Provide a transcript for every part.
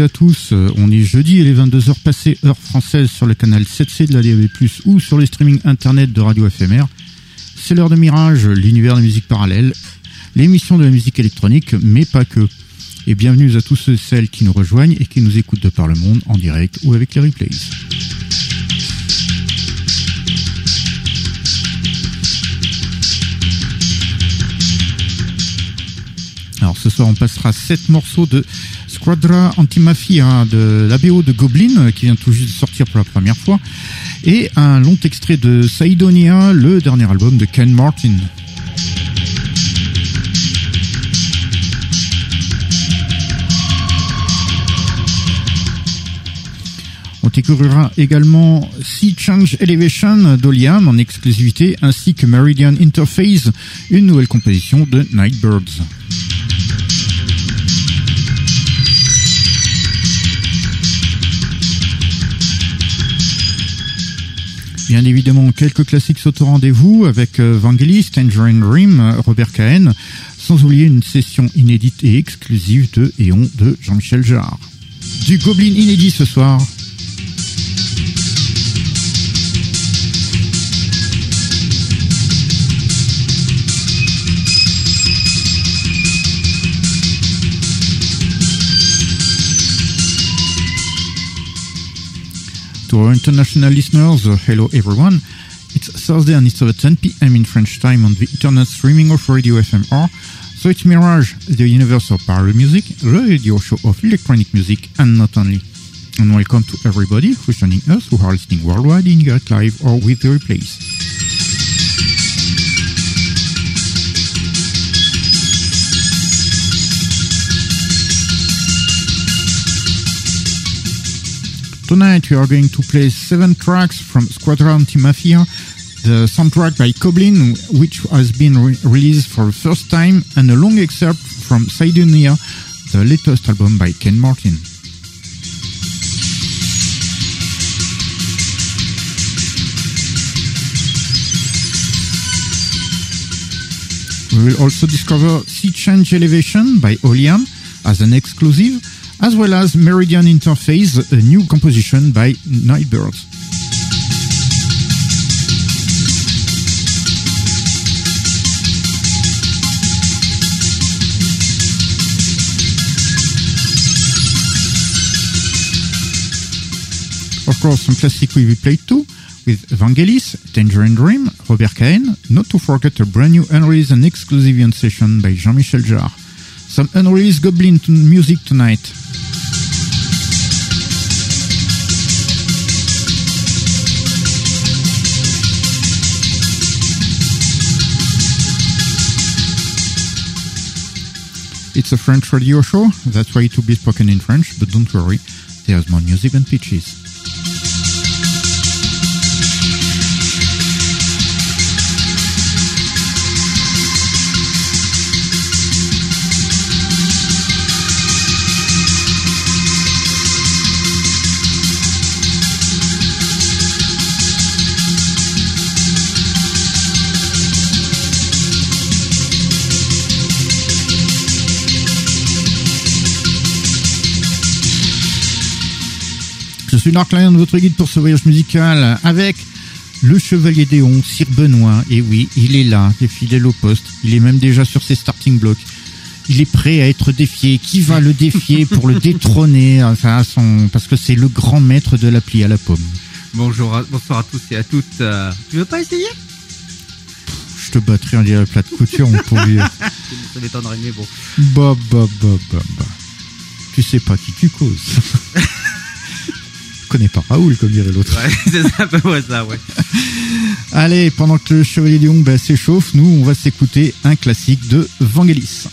À tous. Euh, On est jeudi et les 22h passées, heure française, sur le canal 7C de la DAB+, ou sur les streamings internet de Radio FMR. C'est l'heure de Mirage, l'univers de musique parallèle, l'émission de la musique électronique, mais pas que. Et bienvenue à tous ceux et celles qui nous rejoignent et qui nous écoutent de par le monde, en direct ou avec les replays. Alors ce soir on passera 7 morceaux de Squadra Antimafia de la BO de Goblin euh, qui vient tout juste de sortir pour la première fois et un long extrait de Saidonia, le dernier album de Ken Martin. On découvrira également Sea Change Elevation d'Oliam en exclusivité ainsi que Meridian Interface, une nouvelle composition de Nightbirds. Bien évidemment, quelques classiques sautent au rendez-vous avec euh, Vangelis, Tangerine Dream, euh, Robert Cahen, sans oublier une session inédite et exclusive de Eon de Jean-Michel Jarre. Du Goblin inédit ce soir. Our international listeners, uh, hello everyone. It's Thursday and it's over 10 p.m. in French time on the internet streaming of Radio FMR. So it's Mirage, the universe of parallel music, the radio show of electronic music and not only. And welcome to everybody who's joining us who are listening worldwide in direct live or with the replays. Tonight we are going to play seven tracks from Squadron Antimafia, the soundtrack by Koblin, which has been re- released for the first time, and a long excerpt from Sidonia, the latest album by Ken Martin. We will also discover Sea Change Elevation by Oliam as an exclusive, as well as Meridian Interface, a new composition by Nightbirds. Of course, some classic be played too, with Vangelis, Tangerine Dream, Robert Cahen, not to forget a brand new unreleased and exclusive session by Jean-Michel Jarre. Some unreleased Goblin music tonight. It's a French radio show, that's why it will be spoken in French, but don't worry, there's more music than pitches. Suis Dark Lion, votre guide pour ce voyage musical, avec le chevalier d'Éon, Sir Benoît. Et oui, il est là, fidèle au poste. Il est même déjà sur ses starting blocks. il est prêt à être défié. Qui va le défier pour le détrôner enfin, son, Parce que c'est le grand maître de l'appli à la pomme. Bonjour, bonsoir à tous et à toutes. Euh, tu veux pas essayer? Je te battrai en dirait plat de couture, mon pauvre Ça m'étonnerait, mais bon. Bah, bah, bah, bah, bah. Tu sais pas qui tu causes. connais pas Raoul, comme dirait l'autre. Ouais, c'est un peu ça, ouais. Allez, pendant que le Chevalier Léon bah, s'échauffe, nous, on va s'écouter un classique de Vangelis.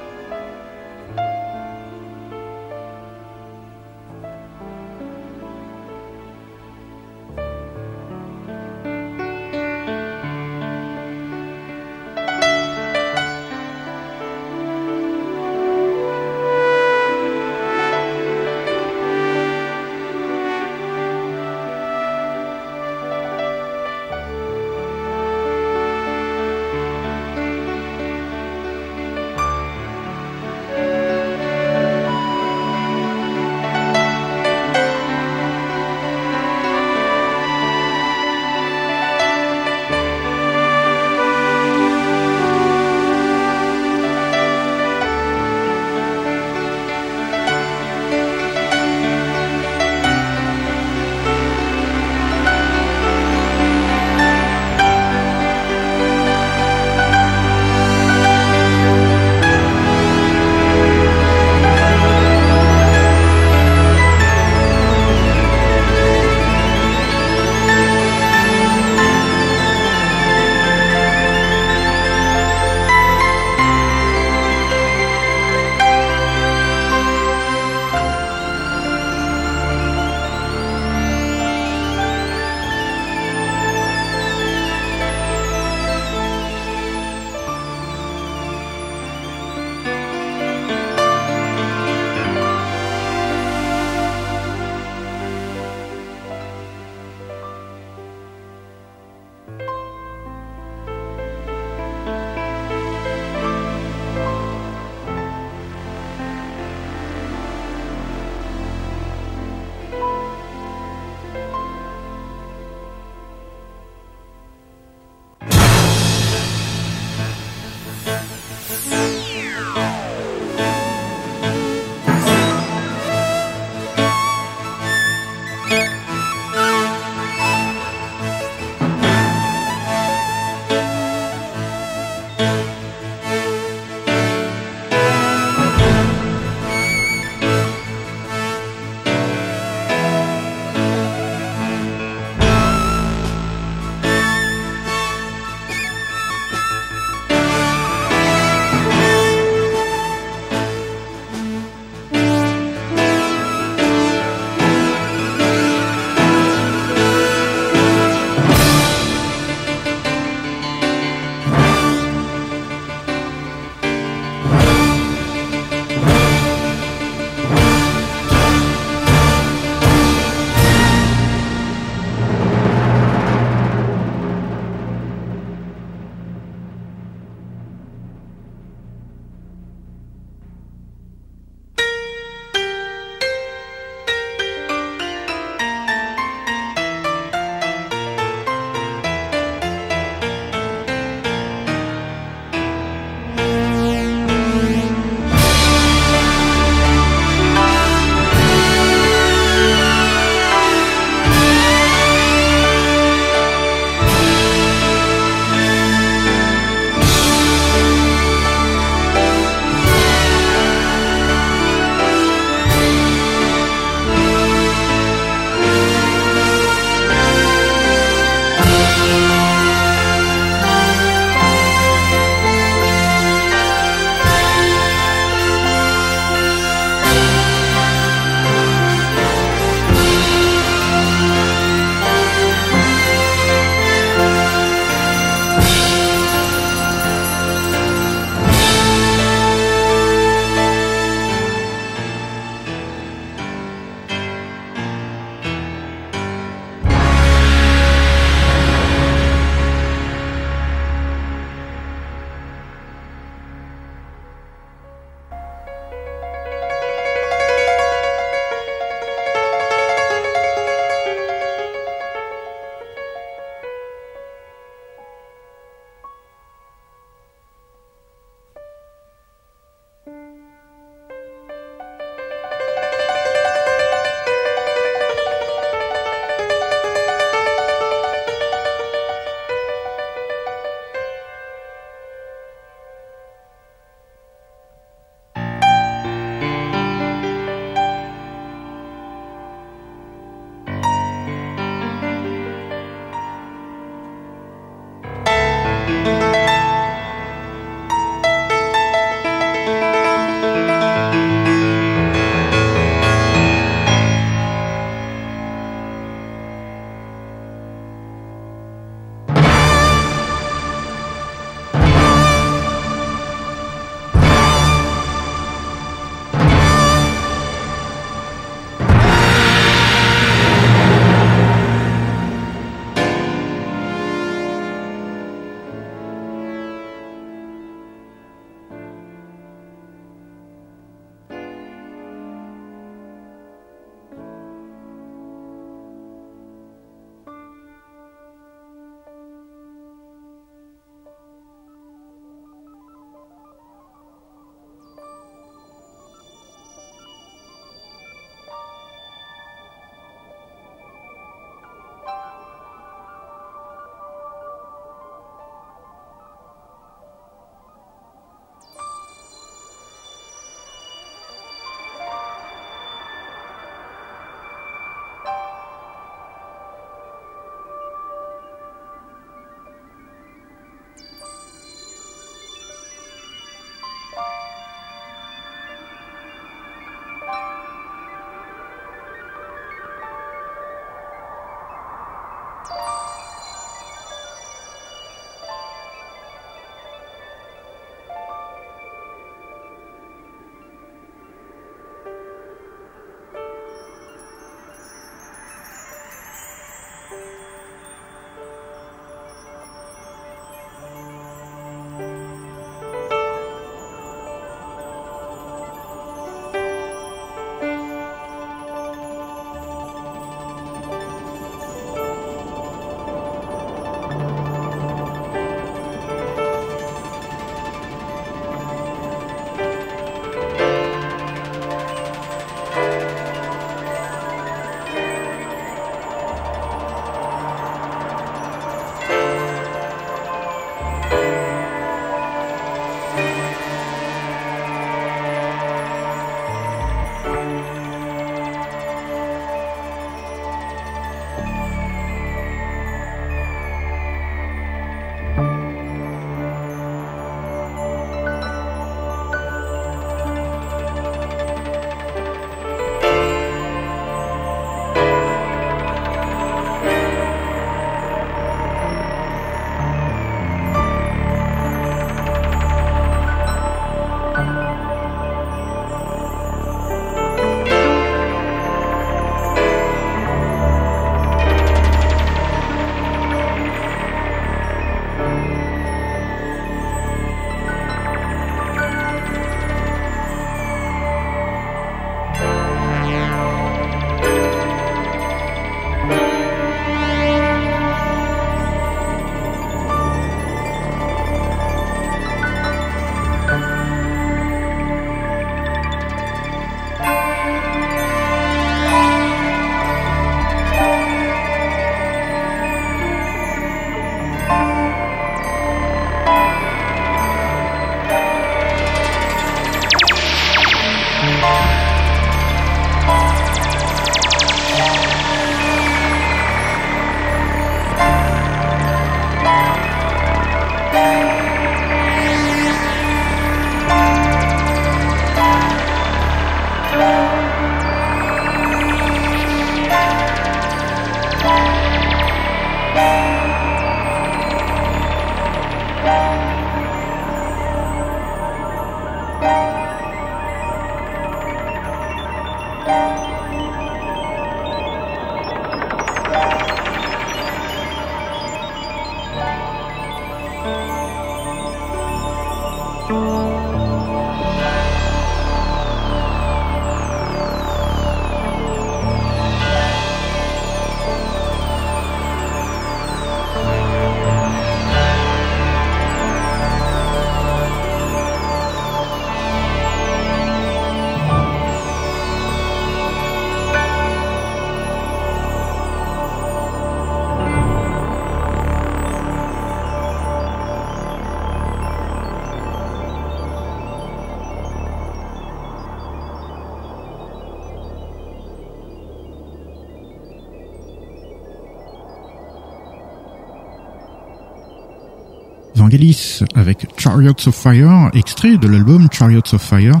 Avec Chariots of Fire, extrait de l'album Chariots of Fire.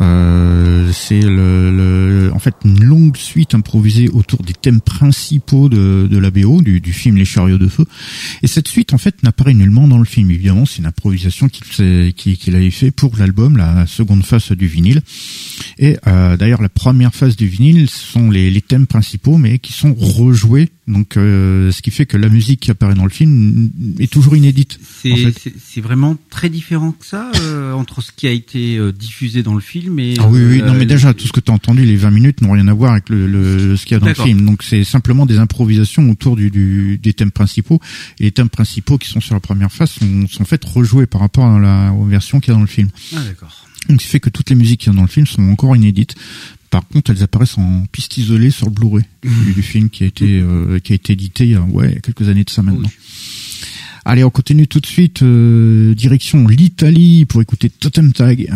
Euh, c'est le, en fait une longue suite improvisée autour des thèmes principaux de, de la BO du, du, film Les Chariots de feu. Et cette suite en fait n'apparaît nullement dans le film. Évidemment, c'est une improvisation qu'il qu'il avait fait pour l'album, la seconde face du vinyle. Et euh, d'ailleurs, la première phase du vinyle sont les, les, thèmes principaux, mais qui sont rejoués. Donc, euh, ce qui fait que la musique qui apparaît dans le film est toujours inédite. C'est en fait. vraiment très différent que ça euh, entre ce qui a été euh, diffusé dans le film et. Ah oui, oui. non, mais déjà tout ce que tu as entendu, les 20 minutes n'ont rien à voir avec le, le ce qu'il y a dans le film. Donc, c'est simplement des improvisations autour du, du, des thèmes principaux. Et les thèmes principaux qui sont sur la première phase sont, sont en fait rejoués par rapport à la aux versions qu'il y a dans le film. Ah d'accord. Donc, ce qui fait que toutes les musiques qu'il y a dans le film sont encore inédites. Par contre, elles apparaissent en piste isolée sur le Blu-ray du, du, film qui a été euh, qui a été édité il y a ouais quelques années de ça maintenant. Oui. Allez, on continue tout de suite euh, direction l'Italie pour écouter Totem Tag.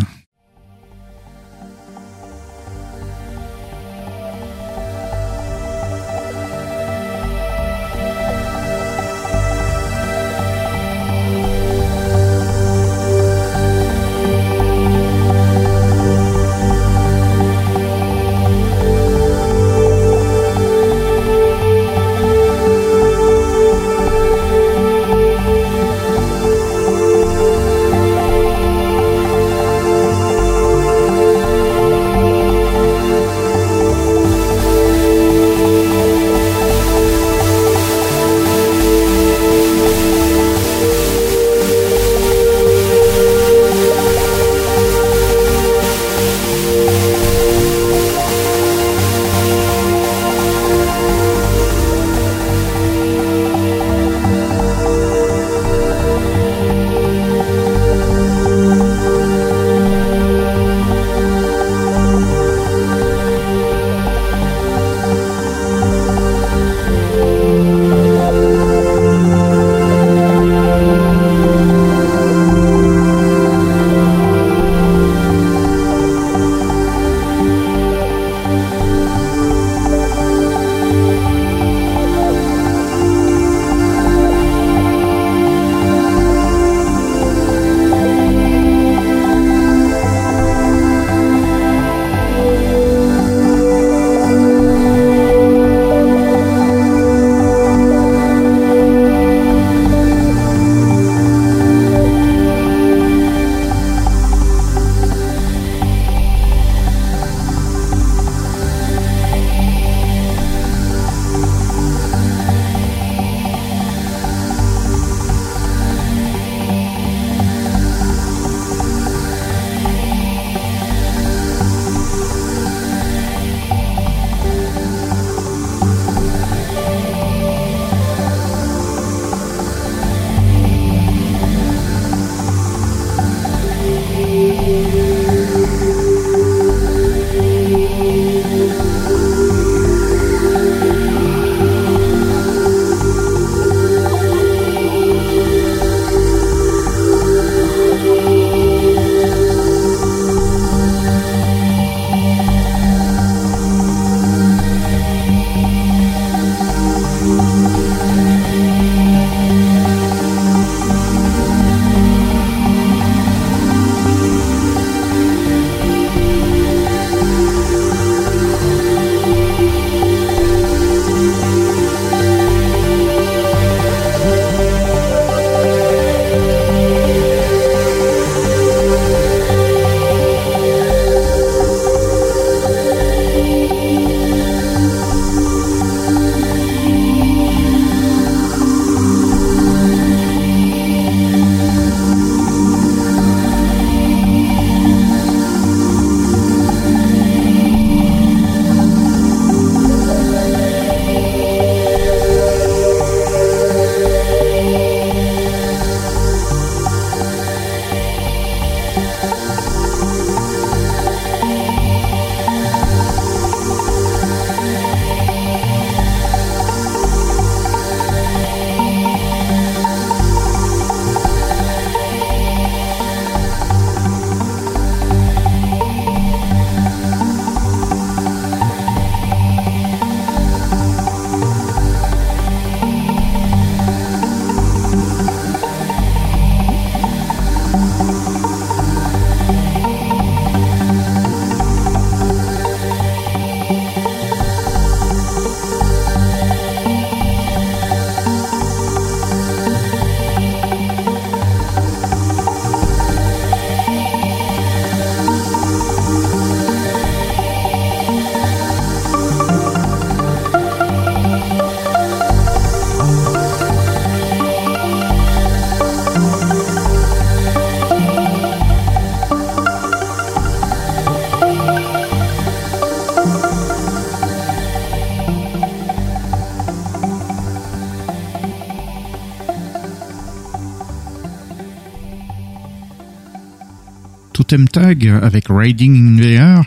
Avec Riding in Air,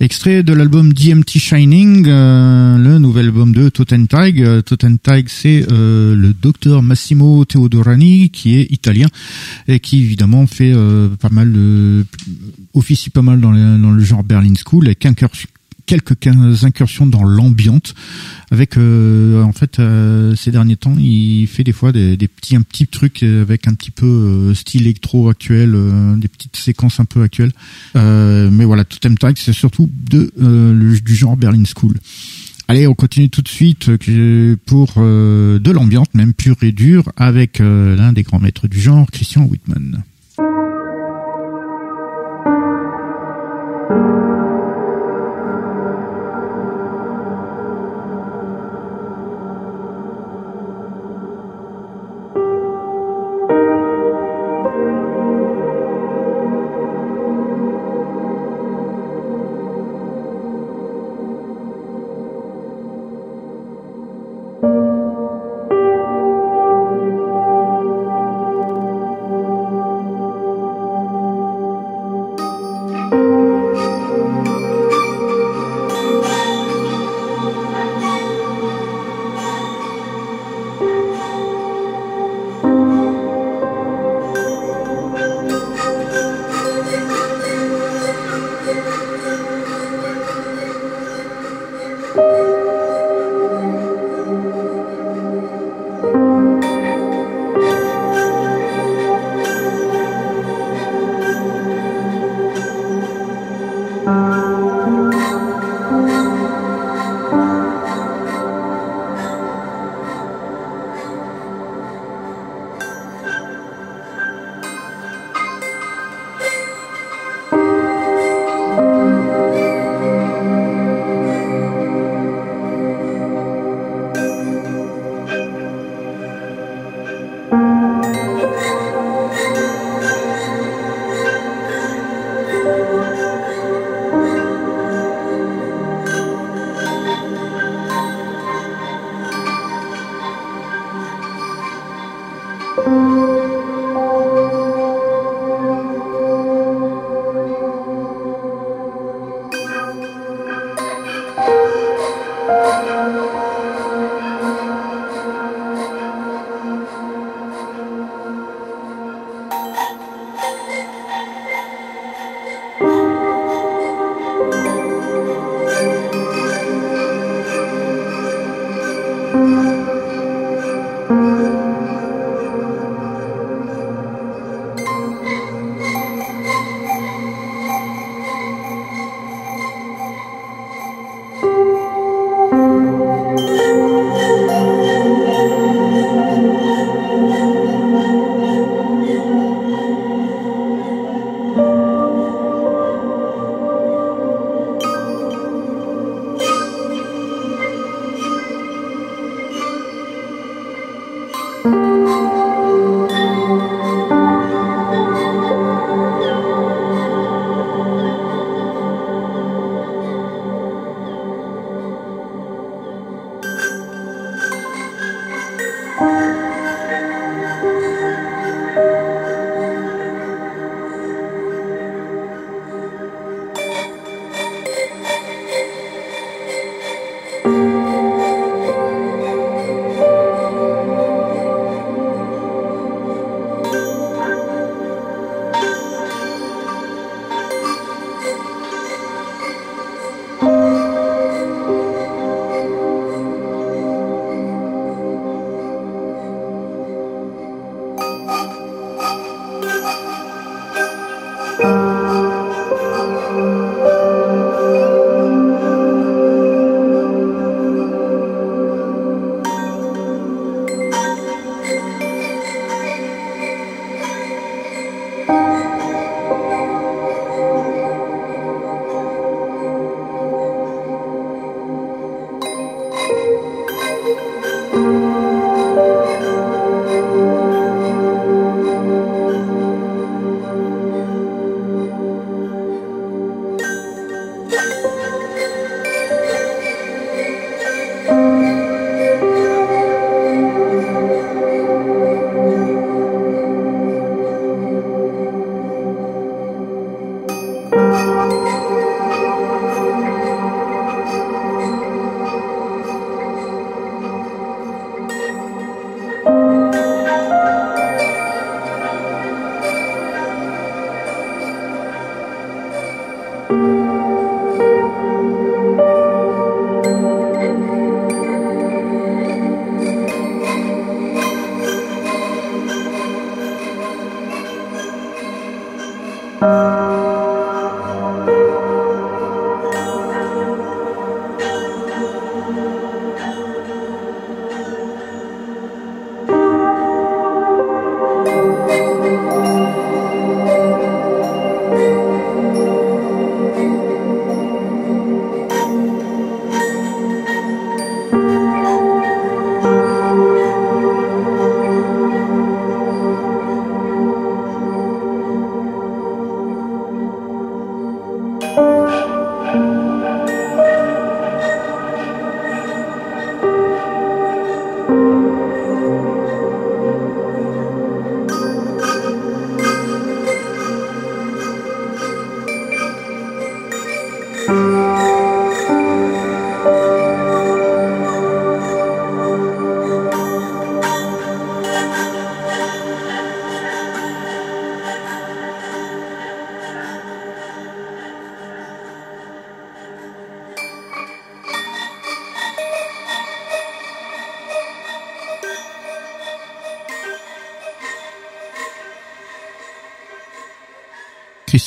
extrait de l'album DMT Shining, euh, le nouvel album de Totem Tag. Euh, Totem Tag, c'est euh, le docteur Massimo Teodorani qui est italien et qui évidemment fait pas mal de officie pas mal dans le, genre Berlin School avec quelques incursions dans l'ambiante avec euh, en fait euh, ces derniers temps il fait des fois des, petits un petit truc avec un petit peu euh, style électro actuel des petites séquences un peu actuelles. Mais voilà Totem Tag c'est surtout de du genre Berlin School. Allez, on continue tout de suite pour de l'ambiance, même pure et dure, avec l'un des grands maîtres du genre, Christian Whitman.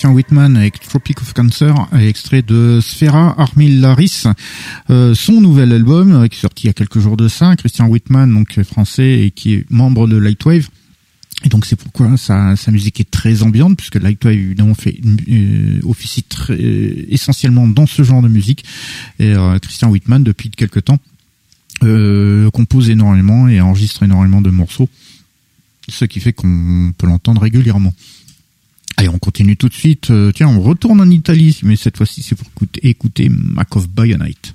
Christian Whitman avec Tropic of Cancer, extrait de Sphera Armillaris, euh, son nouvel album euh, qui est sorti il y a quelques jours de ça. Christian Whitman, donc français et qui est membre de Lightwave. Et donc c'est pourquoi sa, musique est très ambiante puisque Lightwave évidemment fait euh, officie très, euh, essentiellement dans ce genre de musique. Et Christian Whitman depuis quelques temps compose énormément et enregistre énormément de morceaux, ce qui fait qu'on peut l'entendre régulièrement. Allez, on continue tout de suite. Euh, tiens, on retourne en Italie, mais cette fois-ci c'est pour écouter, écouter Mac of Bayonite.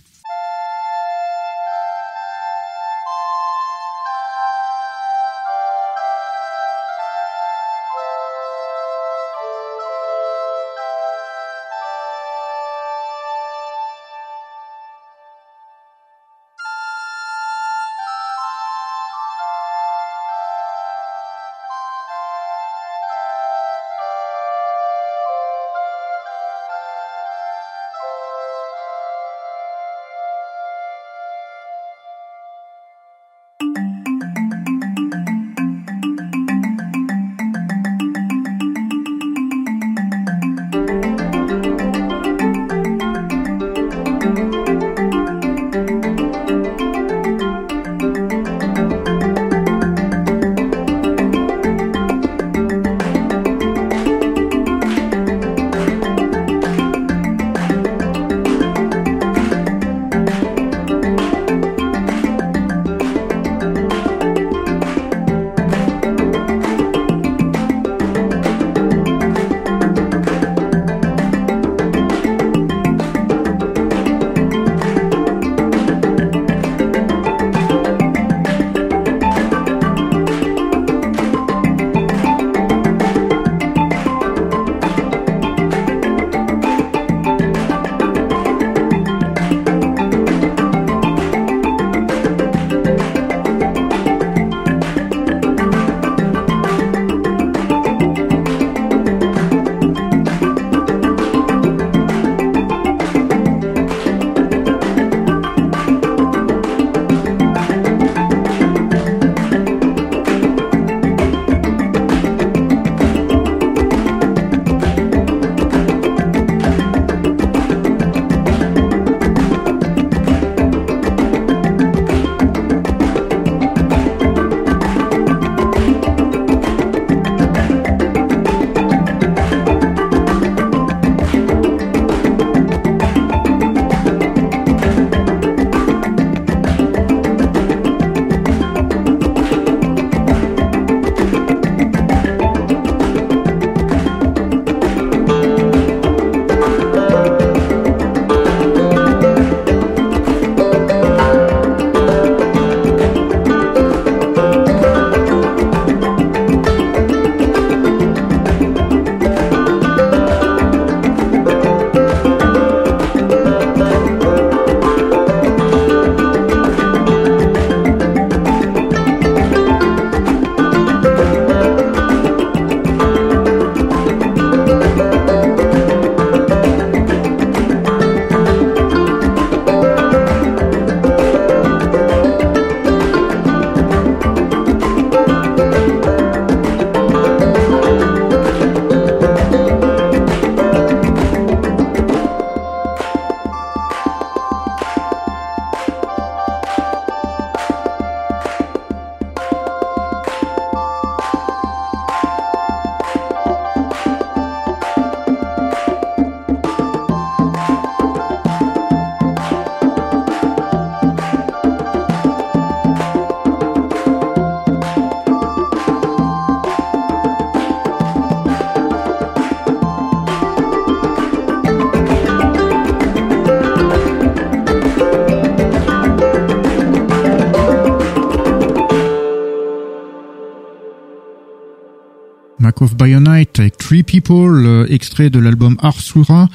People, euh, extrait de l'album Arsura.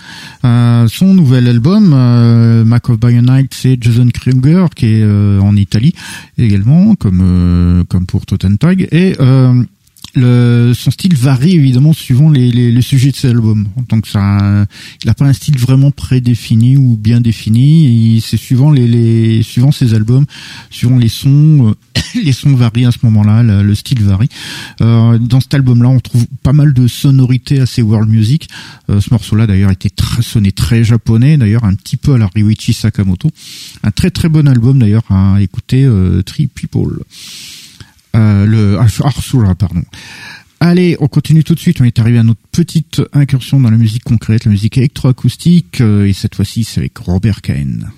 Euh, son nouvel album, euh, Mac of Bionite, c'est Jason Kruger qui est en Italie également, comme comme pour Totentag. Et le, son style varie évidemment suivant les, les, les sujets de ses albums. Donc ça, il n'a pas un style vraiment prédéfini ou bien défini. C'est suivant les, les suivant ses albums, suivant les sons, euh, les sons varient à ce moment-là, le, style varie. Euh, dans cet album-là, on trouve pas mal de sonorités assez world music. Euh, ce morceau-là d'ailleurs était très, sonné très japonais, d'ailleurs un petit peu à la Ryuichi Sakamoto. Un très très bon album d'ailleurs à écouter, euh, Three People. Euh, le Arsura, pardon. Allez, on continue tout de suite. On est arrivé à notre petite incursion dans la musique concrète, la musique électroacoustique, euh, et cette fois-ci c'est avec Robert Cahen.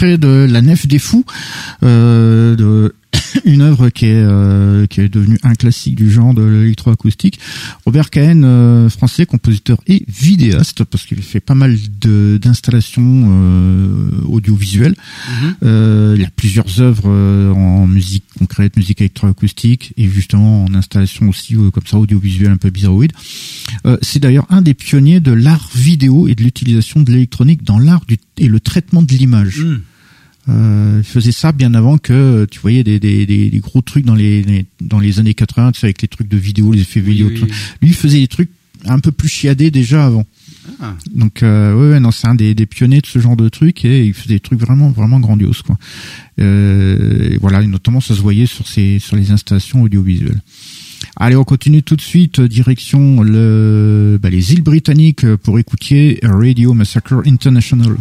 Extrait de La Nef des Fous, euh, de une œuvre qui est euh, qui est devenue un classique du genre de l'électroacoustique. Robert Cahen, euh, français, compositeur et vidéaste, parce qu'il fait pas mal d'installations euh, audiovisuelles. Mhm. il y a plusieurs œuvres en musique concrète, musique électroacoustique, et justement en installation aussi comme ça audiovisuelle un peu bizarroïde. C'est d'ailleurs un des pionniers de l'art vidéo et de l'utilisation de l'électronique dans l'art et le traitement de l'image. Mhm. Euh, il faisait ça bien avant que tu voyais des, des, des, gros trucs dans les, dans les années 80, tu sais, avec les trucs de vidéo, les effets vidéo. Lui, il faisait des trucs un peu plus chiadés déjà avant. Ah. Donc euh, ouais, non, c'est un des, des, pionniers de ce genre de trucs et il faisait des trucs vraiment vraiment grandioses quoi. Euh, et voilà, et notamment ça se voyait sur ces sur les installations audiovisuelles. Allez, on continue tout de suite direction le bah, les îles britanniques pour écouter Radio Massacre International.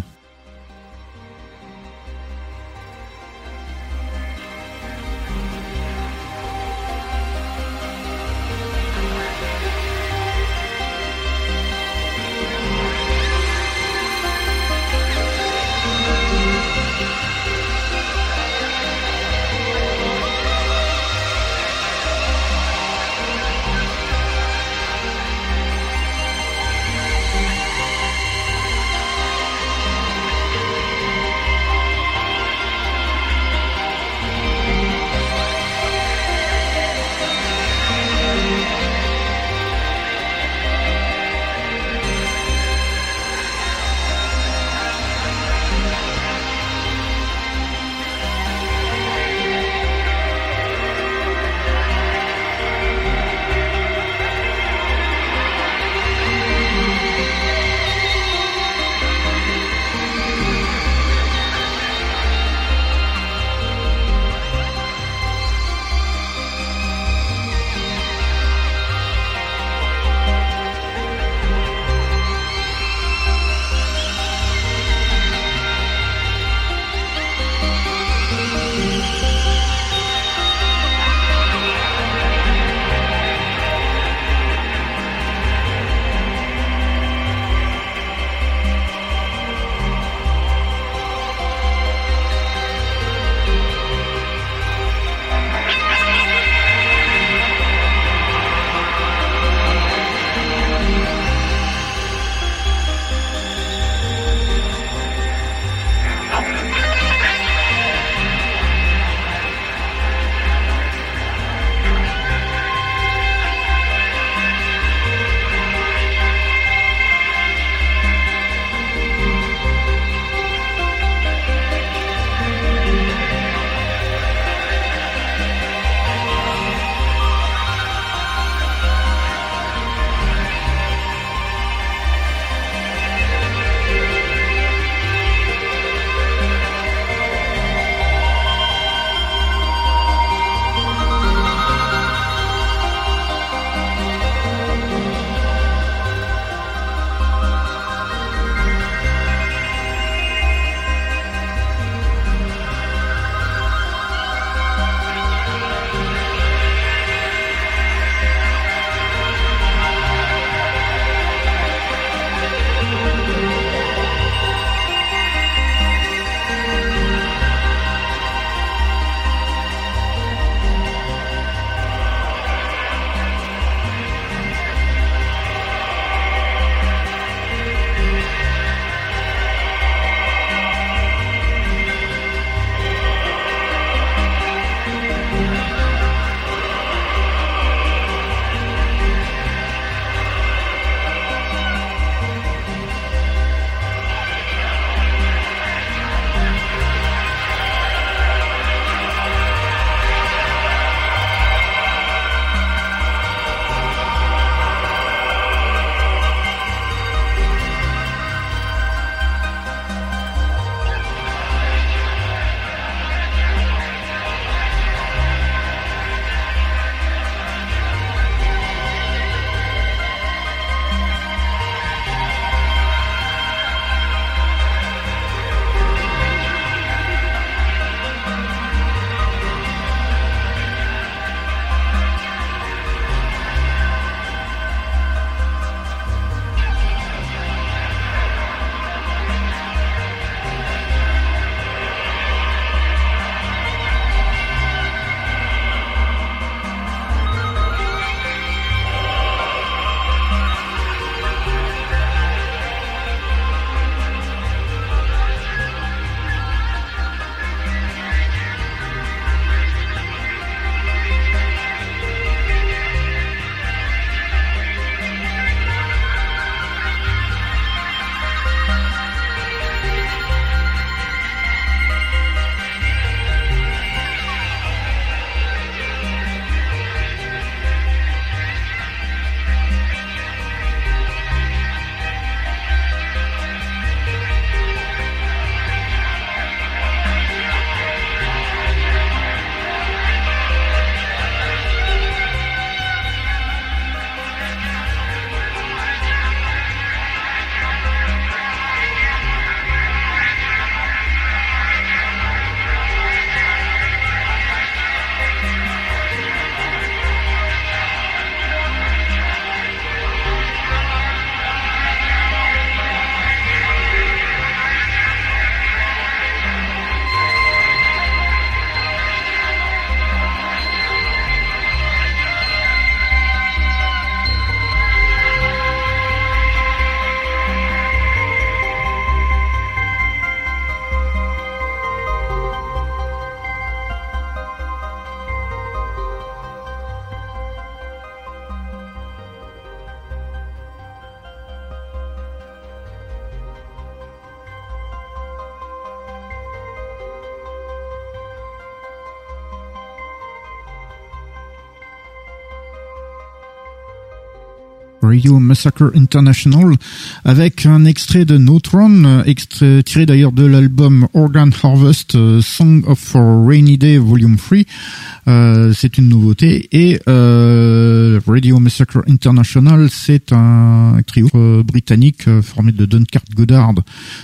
Radio Massacre International, avec un extrait de Throne, extrait tiré d'ailleurs de l'album Organ Harvest, Song of for Rainy Day Volume 3. c'est une nouveauté. Et Radio Massacre International, c'est un trio britannique formé de Dunkard Goddard,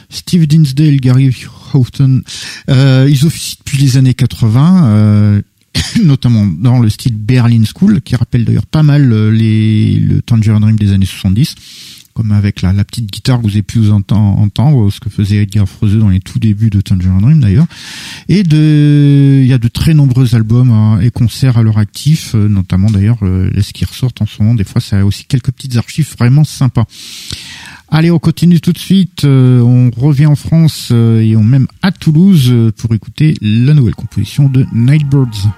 Steve Dinsdale, Gary Houghton. ils officient depuis les années 80. notamment dans le style Berlin School, qui rappelle d'ailleurs pas mal euh, les, le Tangerine Dream des années 70 comme avec la, la, petite guitare que vous avez pu vous entendre, ce que faisait Edgar Froese dans les tout débuts de Tangerine Dream d'ailleurs. Et de, il y a de très nombreux albums hein, et concerts à leur actif, euh, notamment d'ailleurs euh, les qui ressortent en ce moment. Des fois, ça a aussi quelques petites archives vraiment sympas. Allez, on continue tout de suite. on revient en France et on même à Toulouse pour écouter la nouvelle composition de Nightbirds.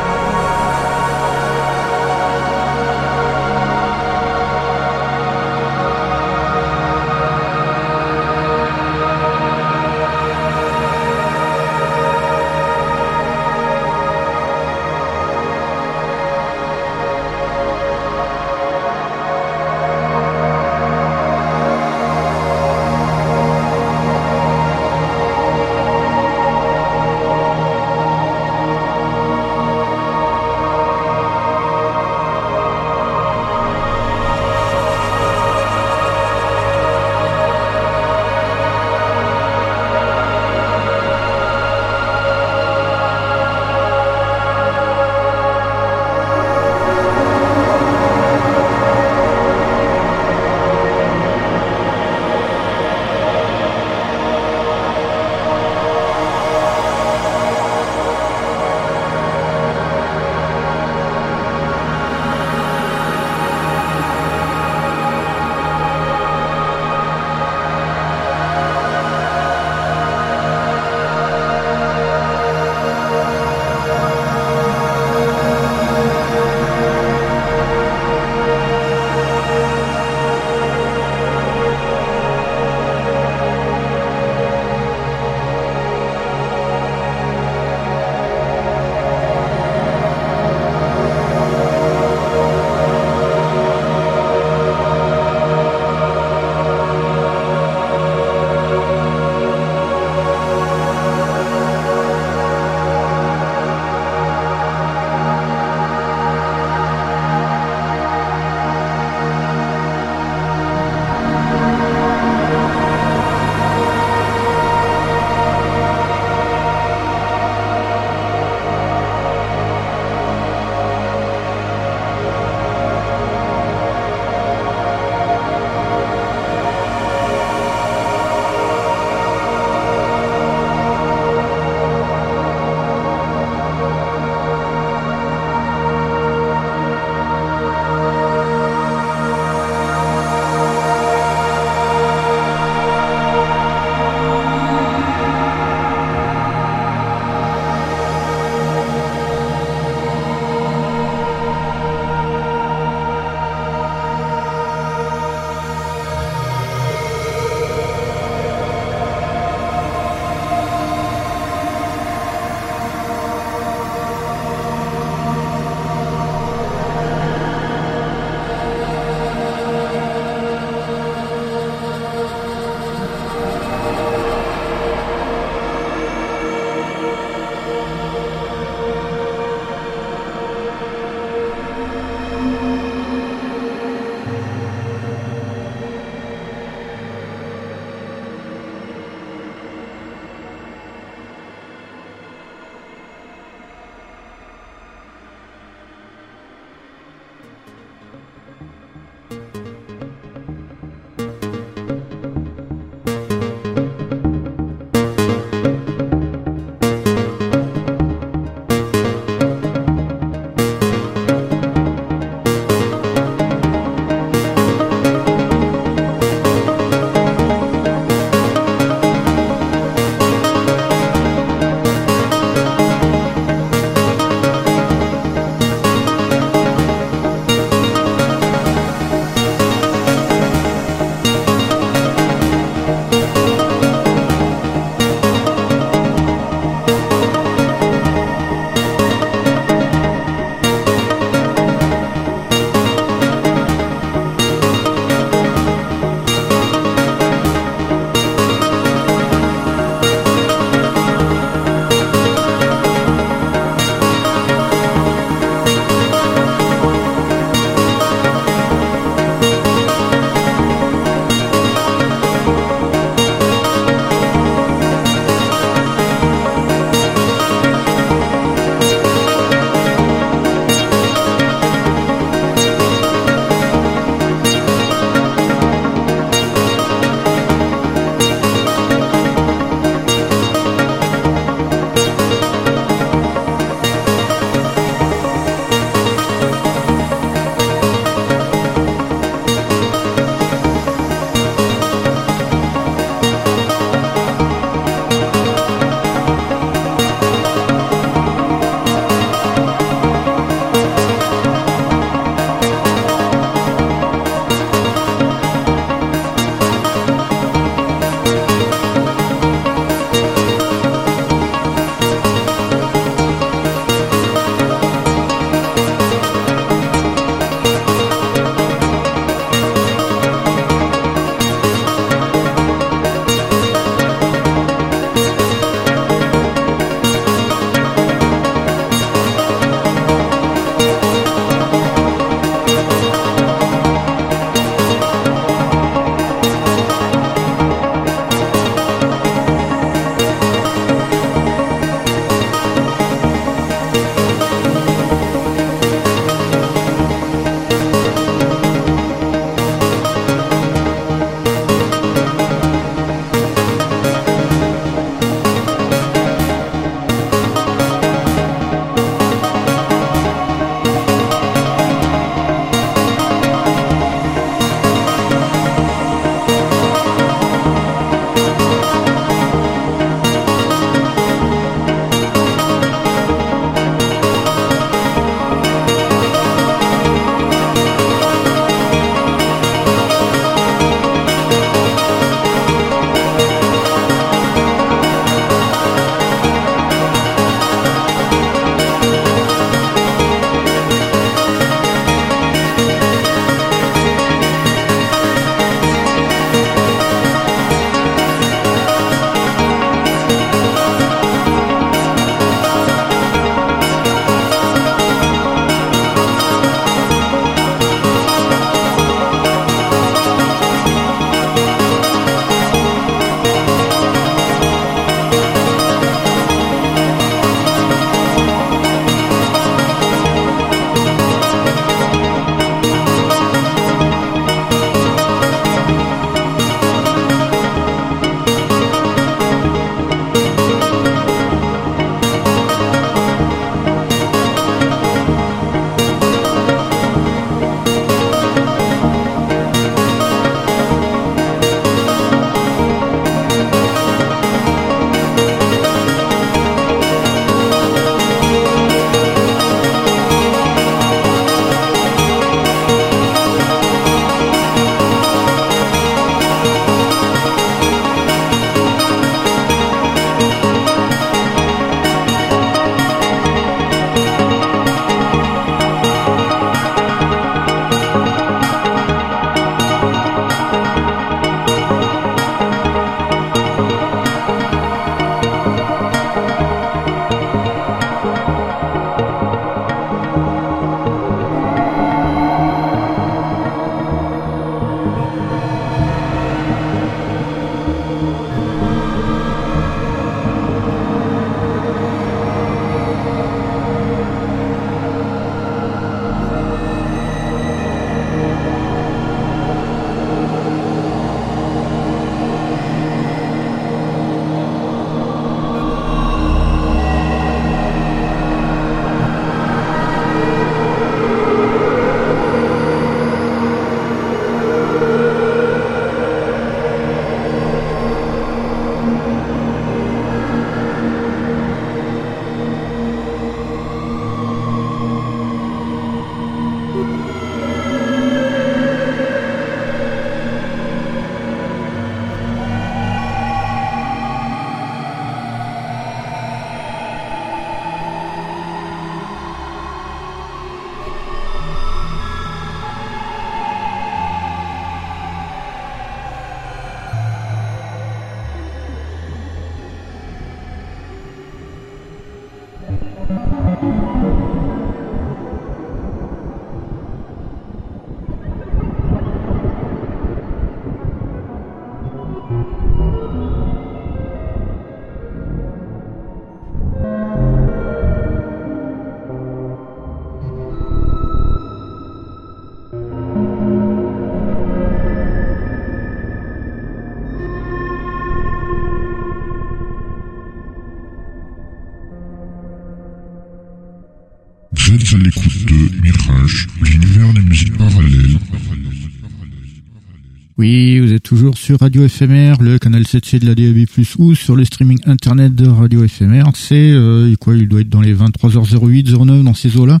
Toujours sur Radio FMR, le canal 7C de la DAB+, ou sur le streaming internet de Radio FMR. C'est euh, quoi Il doit être dans les 23h08, 09 dans ces eaux-là.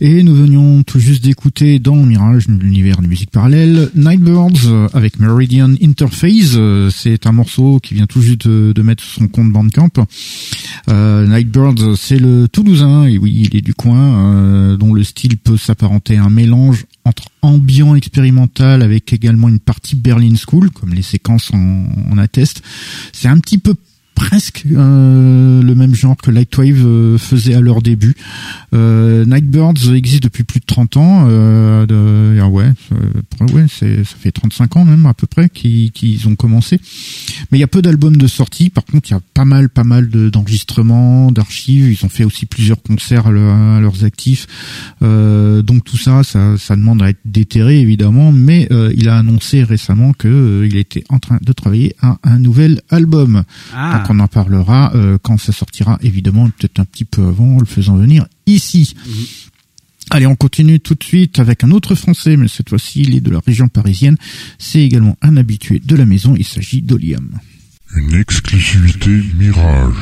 Et nous venions tout juste d'écouter dans Mirage, l'univers de musique parallèle, Nightbirds euh, avec Meridian Interface. Euh, c'est un morceau qui vient tout juste de, de mettre son compte Bandcamp. Euh, Nightbirds, c'est le Toulousain, et oui, il est du coin, dont le style peut s'apparenter à un mélange entre ambiant expérimental avec également une partie Berlin School, comme les séquences en, en attestent. C'est un petit peu presque euh, le même genre que Lightwave euh, faisait à leur début. Euh, Nightbirds existe depuis plus de 30 ans. Euh, de, ah ouais, ouais, c'est ça fait 35 ans même à peu près qu'ils ont commencé. Mais il y a peu d'albums de sortie. Par contre, il y a pas mal, pas mal d'enregistrements, d'archives. Ils ont fait aussi plusieurs concerts à, leurs actifs. donc tout ça, ça, ça demande à être déterré évidemment. Mais il a annoncé récemment que il était en train de travailler à un nouvel album. Ah on en parlera euh, quand ça sortira, évidemment, peut-être un petit peu avant, le faisant venir ici. Mhm. Allez, on continue tout de suite avec un autre Français, mais cette fois-ci, il est de la région parisienne. C'est également un habitué de la maison, il s'agit d'Oliam. Une exclusivité Mirage.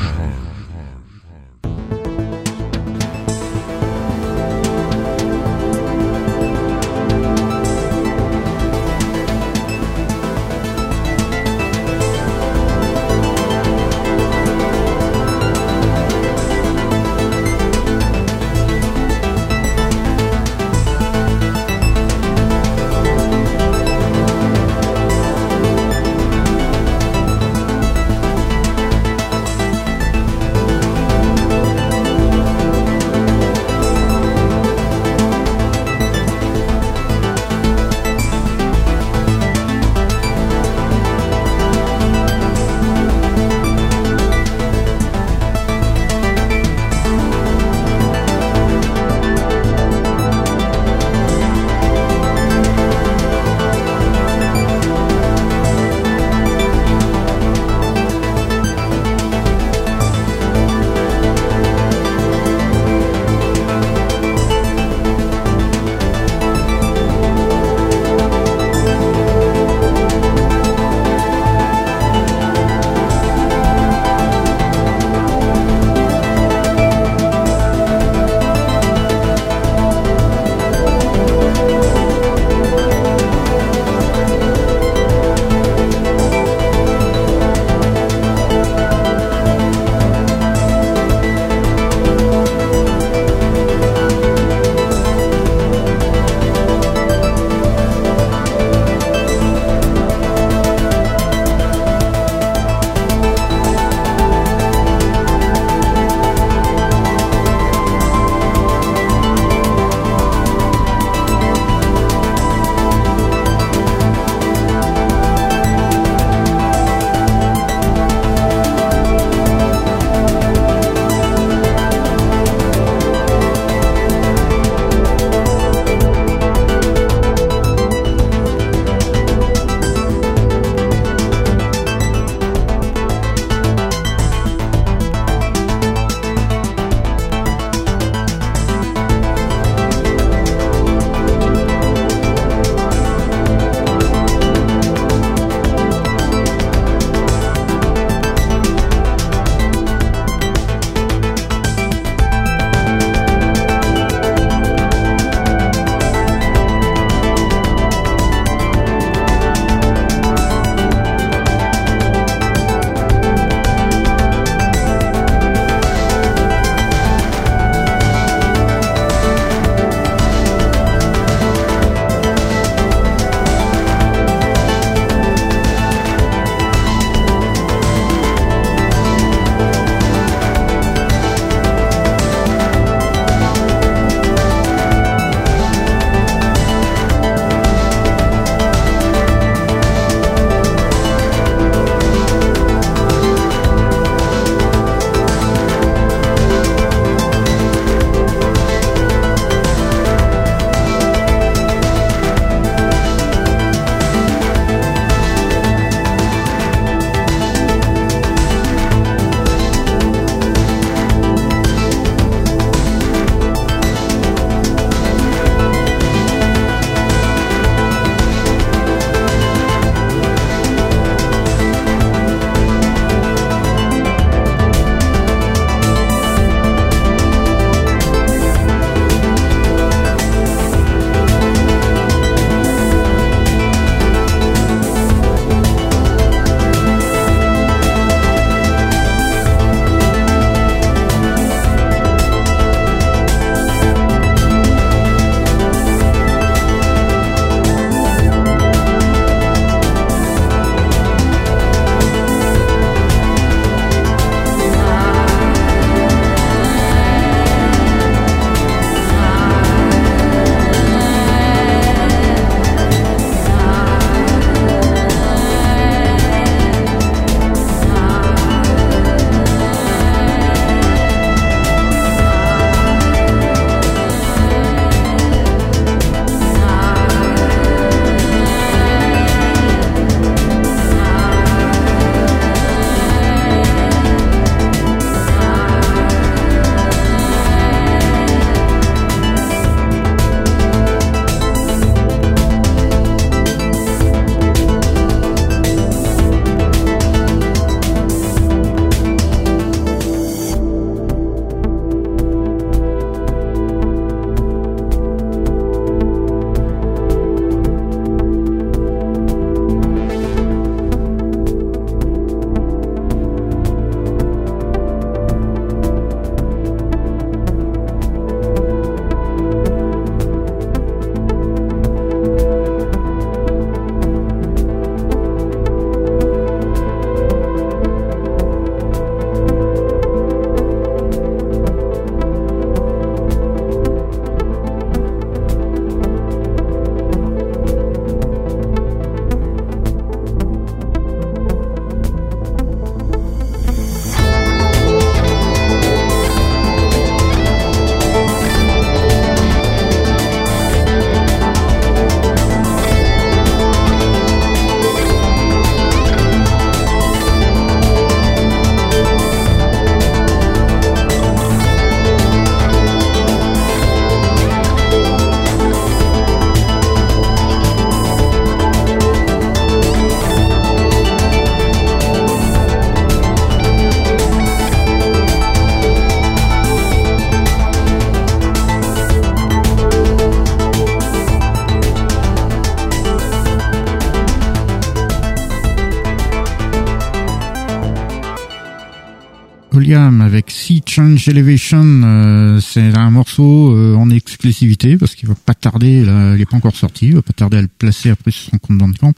Oliam avec Sea Change Elevation. Euh, c'est un morceau euh, en exclusivité parce qu'il va pas tarder, il n'est pas encore sorti, il va pas tarder à le placer après sur son compte Bandcamp.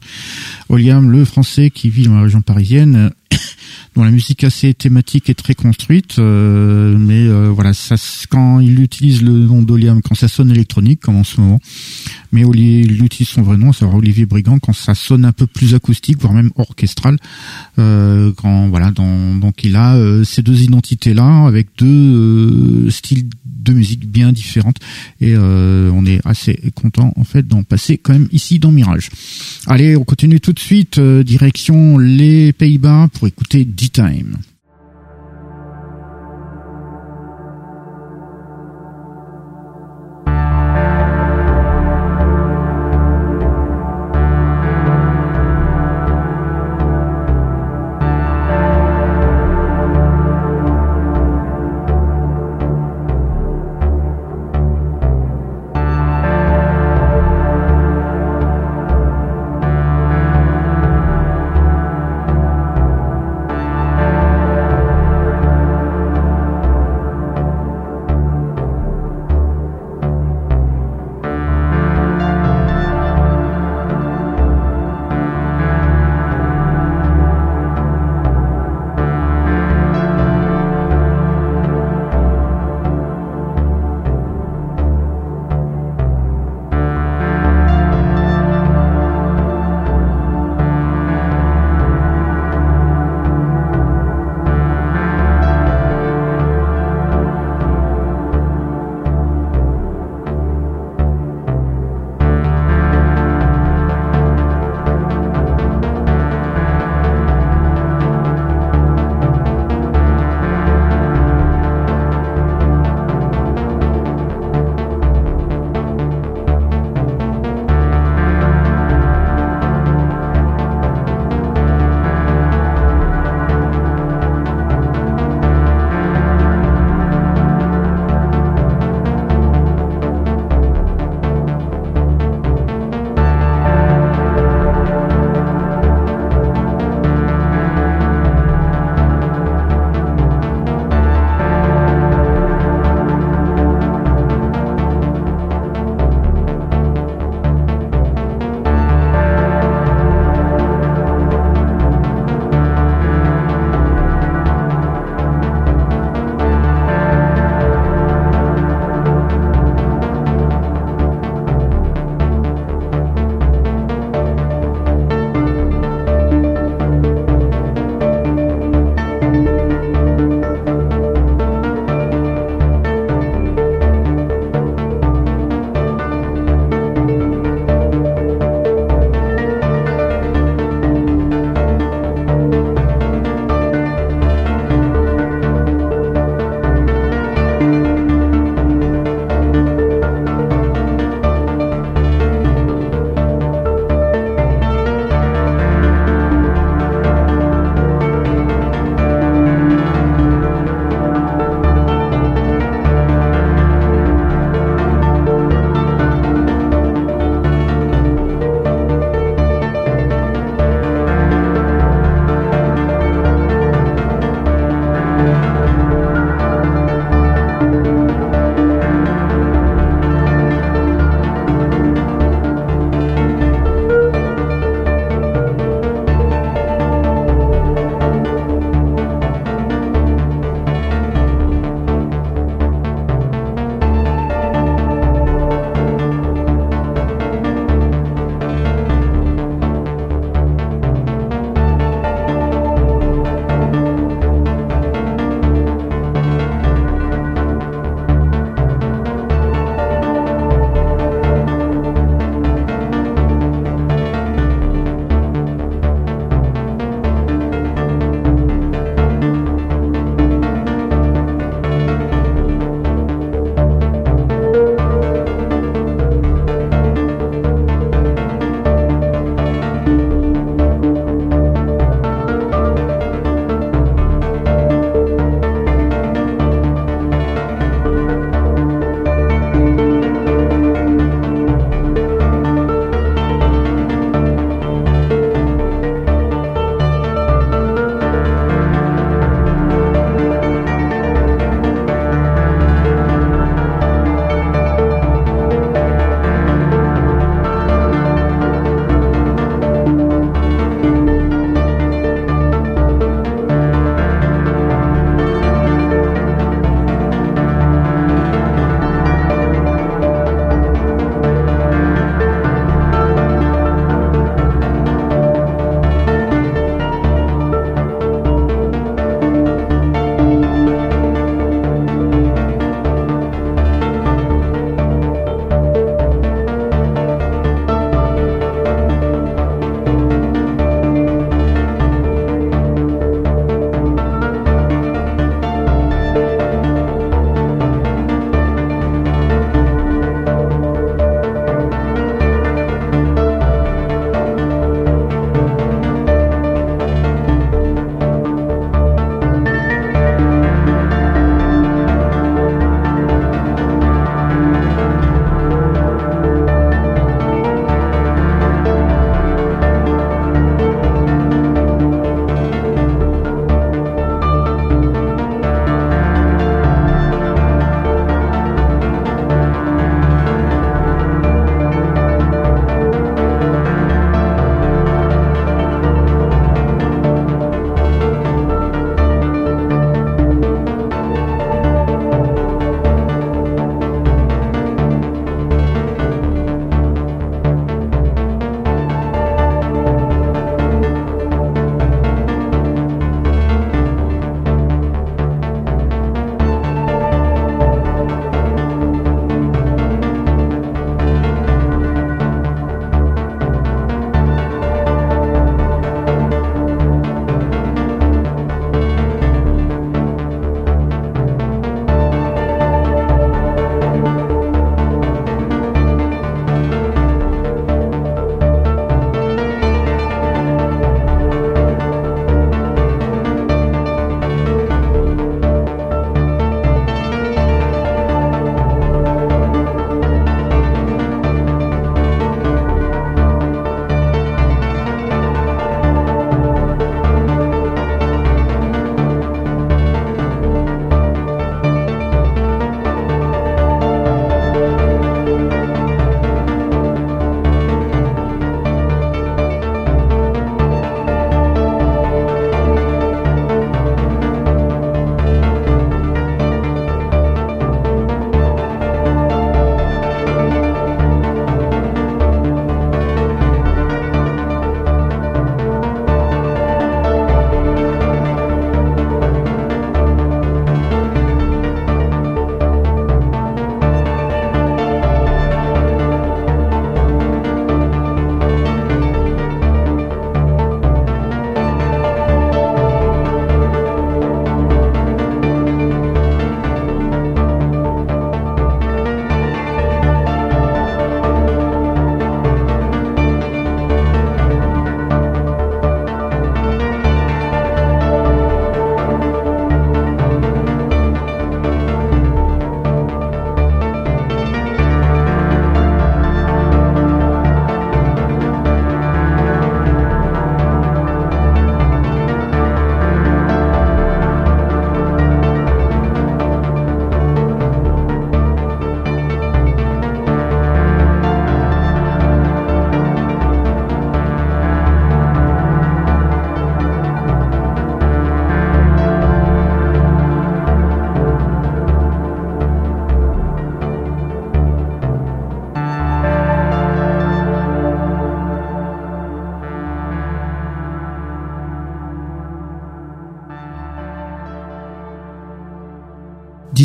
Oliam, le français qui vit dans la région parisienne, dont la musique assez thématique et très construite, euh, mais voilà, quand il utilise le nom d'Oliam, quand ça sonne électronique, comme en ce moment, mais il utilise son vrai nom, c'est Olivier Brigand, quand ça sonne un peu plus acoustique, voire même orchestral. Euh, quand voilà, donc il a euh, ces deux identités là avec deux styles de musique bien différentes et on est assez content en fait d'en passer quand même ici dans Mirage. Allez, on continue tout de suite direction les Pays-Bas pour écouter D-Time.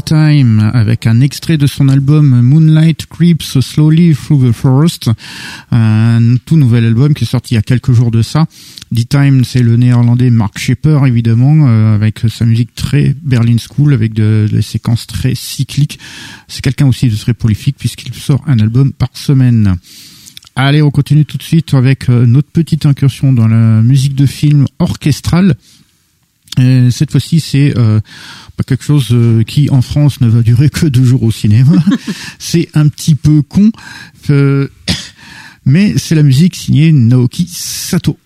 D-Time avec un extrait de son album Moonlight Creeps Slowly Through the Forest, un tout nouvel album qui est sorti il y a quelques jours de ça. D-Time, c'est le néerlandais Mark Shepper, évidemment, euh, avec sa musique très Berlin School, avec des séquences très cycliques. C'est quelqu'un aussi de très prolifique puisqu'il sort un album par semaine. Allez, on continue tout de suite avec euh, notre petite incursion dans la musique de film orchestrale. cette fois-ci, c'est euh, pas quelque chose euh, qui en France ne va durer que deux jours au cinéma. c'est un petit peu con, mais c'est la musique signée Naoki Sato.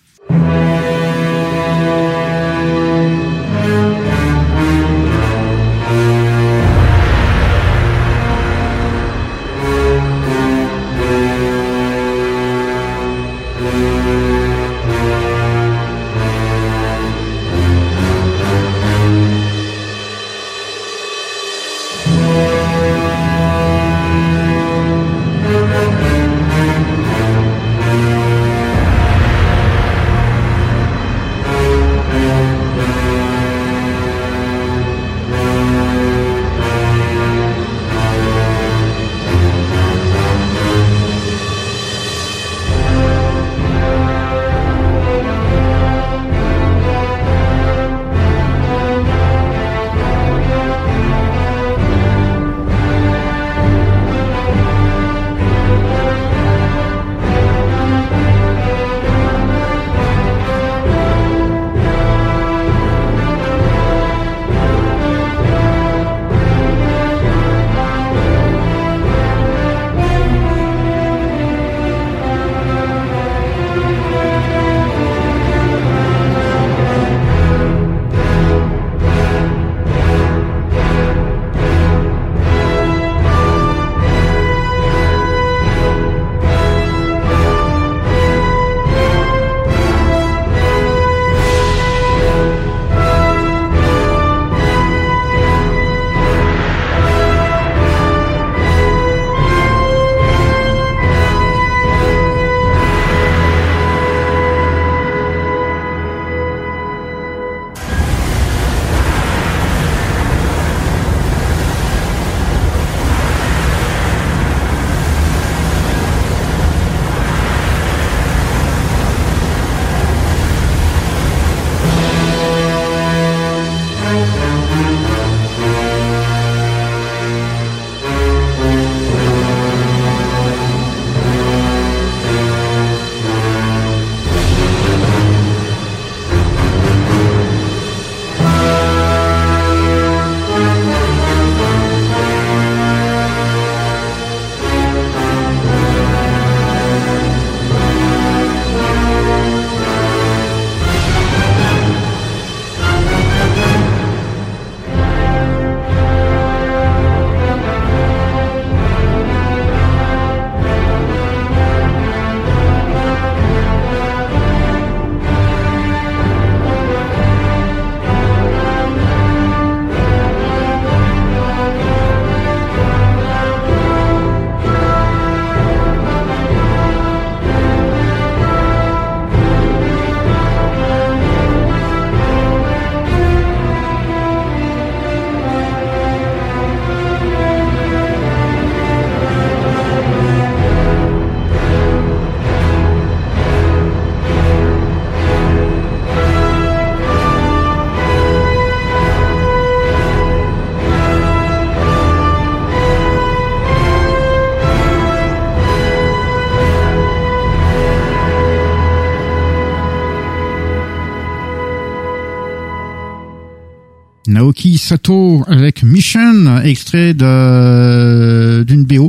Sato avec Mission, extrait d'une BO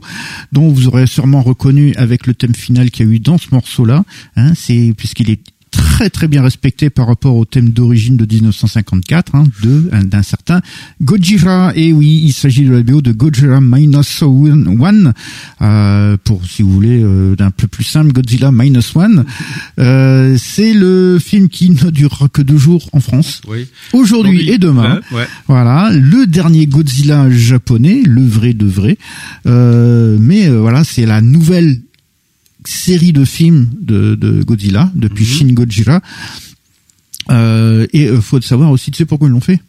dont vous aurez sûrement reconnu avec le thème final qu'il y a eu dans ce morceau-là. Hein, c'est puisqu'il est très très bien respecté par rapport au thème d'origine de 1954 hein, de d'un certain Gojira. Et oui il s'agit de la BO de Gojira Minus One euh, pour si vous voulez euh, d'un peu plus simple Godzilla Minus One. Euh, c'est le film qui ne durera que deux jours en France. Oui. aujourd'hui et demain. Voilà. Le dernier Godzilla japonais le vrai de vrai. Euh, mais euh, voilà c'est la nouvelle série de films de, de Godzilla depuis mhm. Shin Godzilla. Euh, et euh, faut savoir aussi, tu sais pourquoi ils l'ont fait?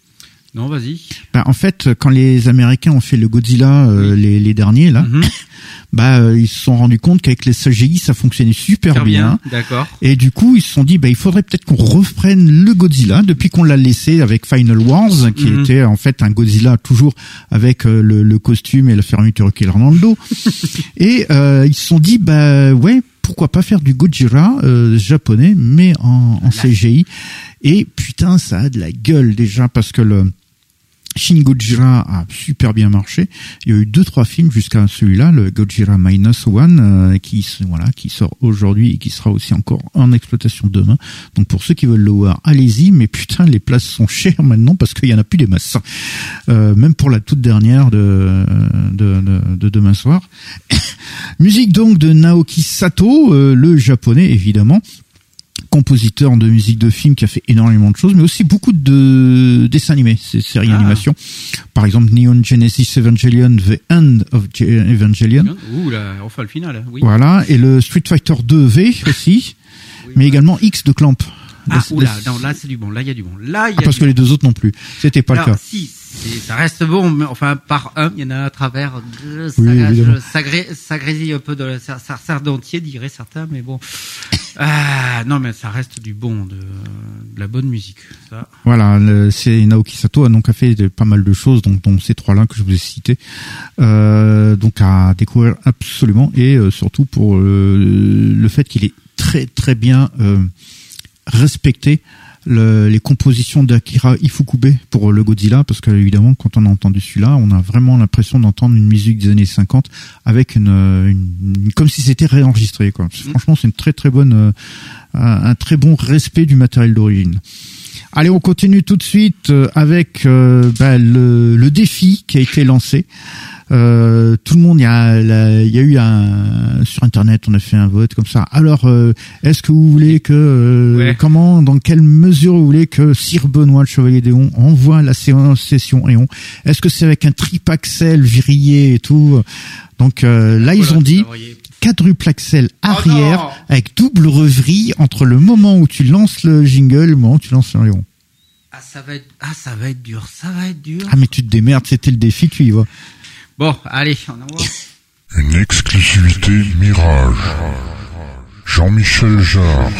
Non, vas-y. Bah, en fait, quand les Américains ont fait le Godzilla, euh, les, les derniers là, Mhm. bah euh, ils se sont rendus compte qu'avec les CGI ça fonctionnait super bien. D'accord. Et du coup, ils se sont dit, bah, il faudrait peut-être qu'on reprenne le Godzilla depuis qu'on l'a laissé avec Final Wars, qui Mhm. était en fait un Godzilla toujours avec euh, le, le costume et la fermeture qui dans le dos. et euh, ils se sont dit, bah ouais, pourquoi pas faire du Godzilla euh, japonais, mais en, en CGI. Et putain, ça a de la gueule déjà parce que le Shin Godzilla a super bien marché. Il y a eu deux trois films jusqu'à celui-là, le Godzilla Minus One, euh, qui voilà, qui sort aujourd'hui et qui sera aussi encore en exploitation demain. Donc pour ceux qui veulent le voir, allez-y. Mais putain, les places sont chères maintenant parce qu'il y en a plus des masses. Euh, même pour la toute dernière de de, de, de demain soir. Musique donc de Naoki Sato, euh, le japonais évidemment compositeur de musique de film qui a fait énormément de choses, mais aussi beaucoup de dessins animés, ces séries Ah. animation. Par exemple, Neon Genesis Evangelion, The End of Ge- Evangelion. Ouh là, enfin le final. Oui. Voilà, et le Street Fighter 2 V aussi, mais également X de Clamp. Ah, oula, non, là c'est du bon. Là il y a du bon. Là il y a Ah, parce du que les deux autres non plus. C'était pas Alors, le cas. si, ça reste bon, mais enfin, par un, il y en a à travers, euh, ça, Oui, ça, gré- ça grésille un peu de, ça, ça sert d'entier, diraient certains, mais bon. Ah, non, mais ça reste du bon, de, la bonne musique, ça. Voilà, c'est Naoki Sato a donc fait pas mal de choses, donc dont ces trois-là que je vous ai cités, euh, donc à découvrir absolument et euh, surtout pour euh, le fait qu'il est très très bien euh, respecté le- les compositions d'Akira Ifukube pour le Godzilla, parce que évidemment quand on a entendu celui-là, on a vraiment l'impression d'entendre une musique des années 50 avec une, une- comme si c'était réenregistré. Quoi. Franchement, c'est une très très bonne, euh, un, un très bon respect du matériel d'origine. Allez, on continue tout de suite euh, avec euh, bah, le, le défi qui a été lancé. Euh, tout le monde, il y a, la- il y a eu un sur internet, on a fait un vote comme ça. Alors, euh, est-ce que vous voulez que, euh, Ouais. comment, dans quelle mesure vous voulez que Sir Benoît, le Chevalier d'Éon, envoie la séance session Éon Est-ce que c'est avec un tripaxel virillé et tout? Donc euh, là, ils ont dit quadruple axel arrière non avec double reverie entre le moment où tu lances le jingle et le moment où tu lances le. Ah, ça va être, ah, ça va être dur, ça va être dur. Ah mais tu te démerdes, c'était le défi, tu y vas. Bon, allez, on envoie. Une exclusivité Mirage. Jean-Michel Jarre.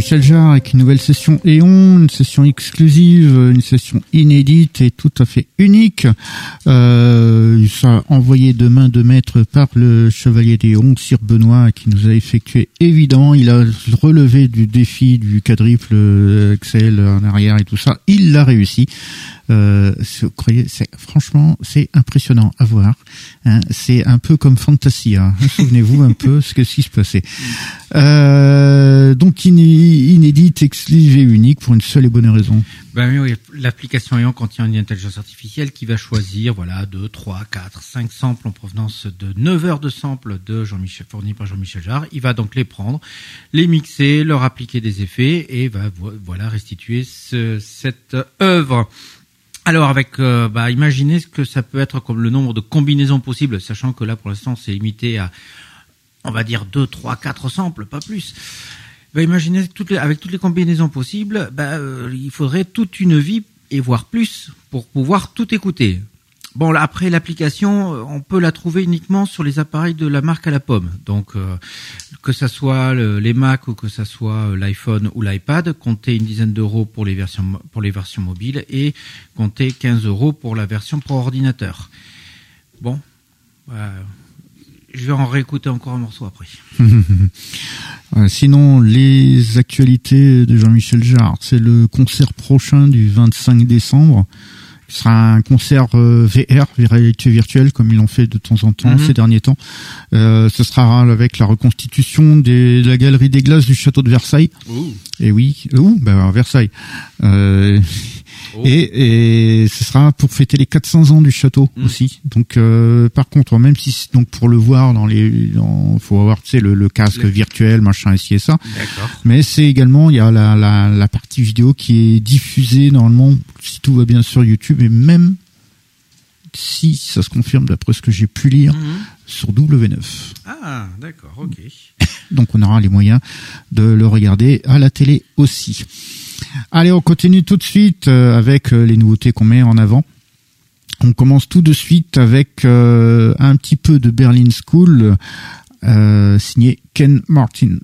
Michel Jarre avec une nouvelle session Eon, une session exclusive, une session inédite et tout à fait unique. Euh, ça envoyé de main de maître par le chevalier d'Eon, Sir Benoît, qui nous a effectué évidemment, il a relevé du défi du quadruple Excel en arrière et tout ça. Il l'a réussi. Euh, croyez, franchement, c'est impressionnant à voir. Hein. c'est un peu comme Fantasia. Hein. Souvenez-vous un peu ce que ce qui se passait. Euh, donc inédite, exclusive et unique pour une seule et bonne raison. Ben oui, l'application ayant contient une intelligence artificielle qui va choisir voilà 2, 3, 4, 5 samples en provenance de 9 heures de samples de Jean-Michel fournis par Jean-Michel Jarre. Il va donc les prendre, les mixer, leur appliquer des effets et va voilà restituer ce, cette œuvre. Alors avec, euh, bah, imaginez ce que ça peut être comme le nombre de combinaisons possibles, sachant que là pour l'instant c'est limité à, on va dire 2, 3, 4 samples, pas plus. Bah, imaginez toutes les, avec toutes les combinaisons possibles, bah, euh, il faudrait toute une vie et voire plus pour pouvoir tout écouter. Bon, après l'application, euh, on peut la trouver uniquement sur les appareils de la marque à la pomme. Donc, euh, que ça soit les Mac ou que ça soit euh, l'iPhone ou l'iPad, comptez une dizaine d'euros pour les versions pour les versions mobiles et comptez 15 euros pour la version pour ordinateur. Bon, je vais en réécouter encore un morceau après. Euh, sinon, les actualités de Jean-Michel Jarre, c'est le concert prochain du 25 décembre. Ce sera un concert euh, VR, réalité virtuelle, comme ils l'ont fait de temps en temps Mhm. ces derniers temps. Euh, ce sera avec la reconstitution des- de la galerie des glaces du château de Versailles. Et oui, euh, où ben, Versailles. Oh. et, et ce sera pour fêter les 400 ans du château Mm. aussi. Donc, euh, par contre, même si donc pour le voir dans les, dans, faut avoir tu sais le, le casque virtuel, machin, ici et ça. D'accord. Mais c'est également il y a la, la, la partie vidéo qui est diffusée normalement si tout va bien sur YouTube et même si ça se confirme d'après ce que j'ai pu lire Mhm. sur W9. Ah, d'accord, ok. Donc on aura les moyens de le regarder à la télé aussi. Allez, on continue tout de suite euh, avec euh, les nouveautés qu'on met en avant. On commence tout de suite avec euh, un petit peu de Berlin School, signé Ken Martin.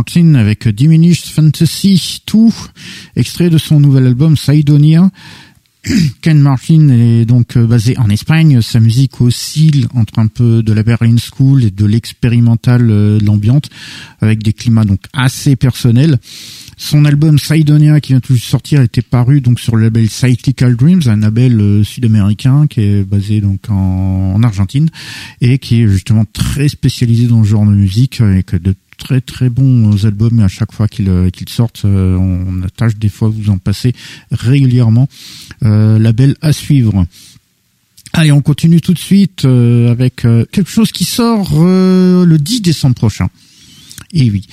Martin avec Diminished Fantasy 2, extrait de son nouvel album Sidonia. Ken Martin est donc euh, basé en Espagne. Sa musique oscille entre un peu de la Berlin School et de l'expérimental euh, de l'ambiante, avec des climats donc assez personnels. Son album Sidonia qui vient tout juste sortir était paru donc sur le label Cyclical Dreams, un label euh, sud-américain qui est basé donc en, Argentine et qui est justement très spécialisé dans le genre de musique avec de très très bons albums à chaque fois qu'ils sortent. on attache des fois vous en passez régulièrement. Euh, label à suivre. Allez, on continue tout de suite euh, avec euh, quelque chose qui sort le 10 décembre prochain. Et oui,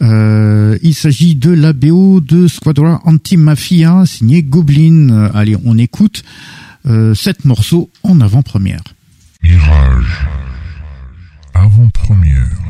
il s'agit de la BO de Squadra Anti-Mafia, signé Goblin. Allez, on écoute sept morceaux en avant-première. Mirage, avant-première.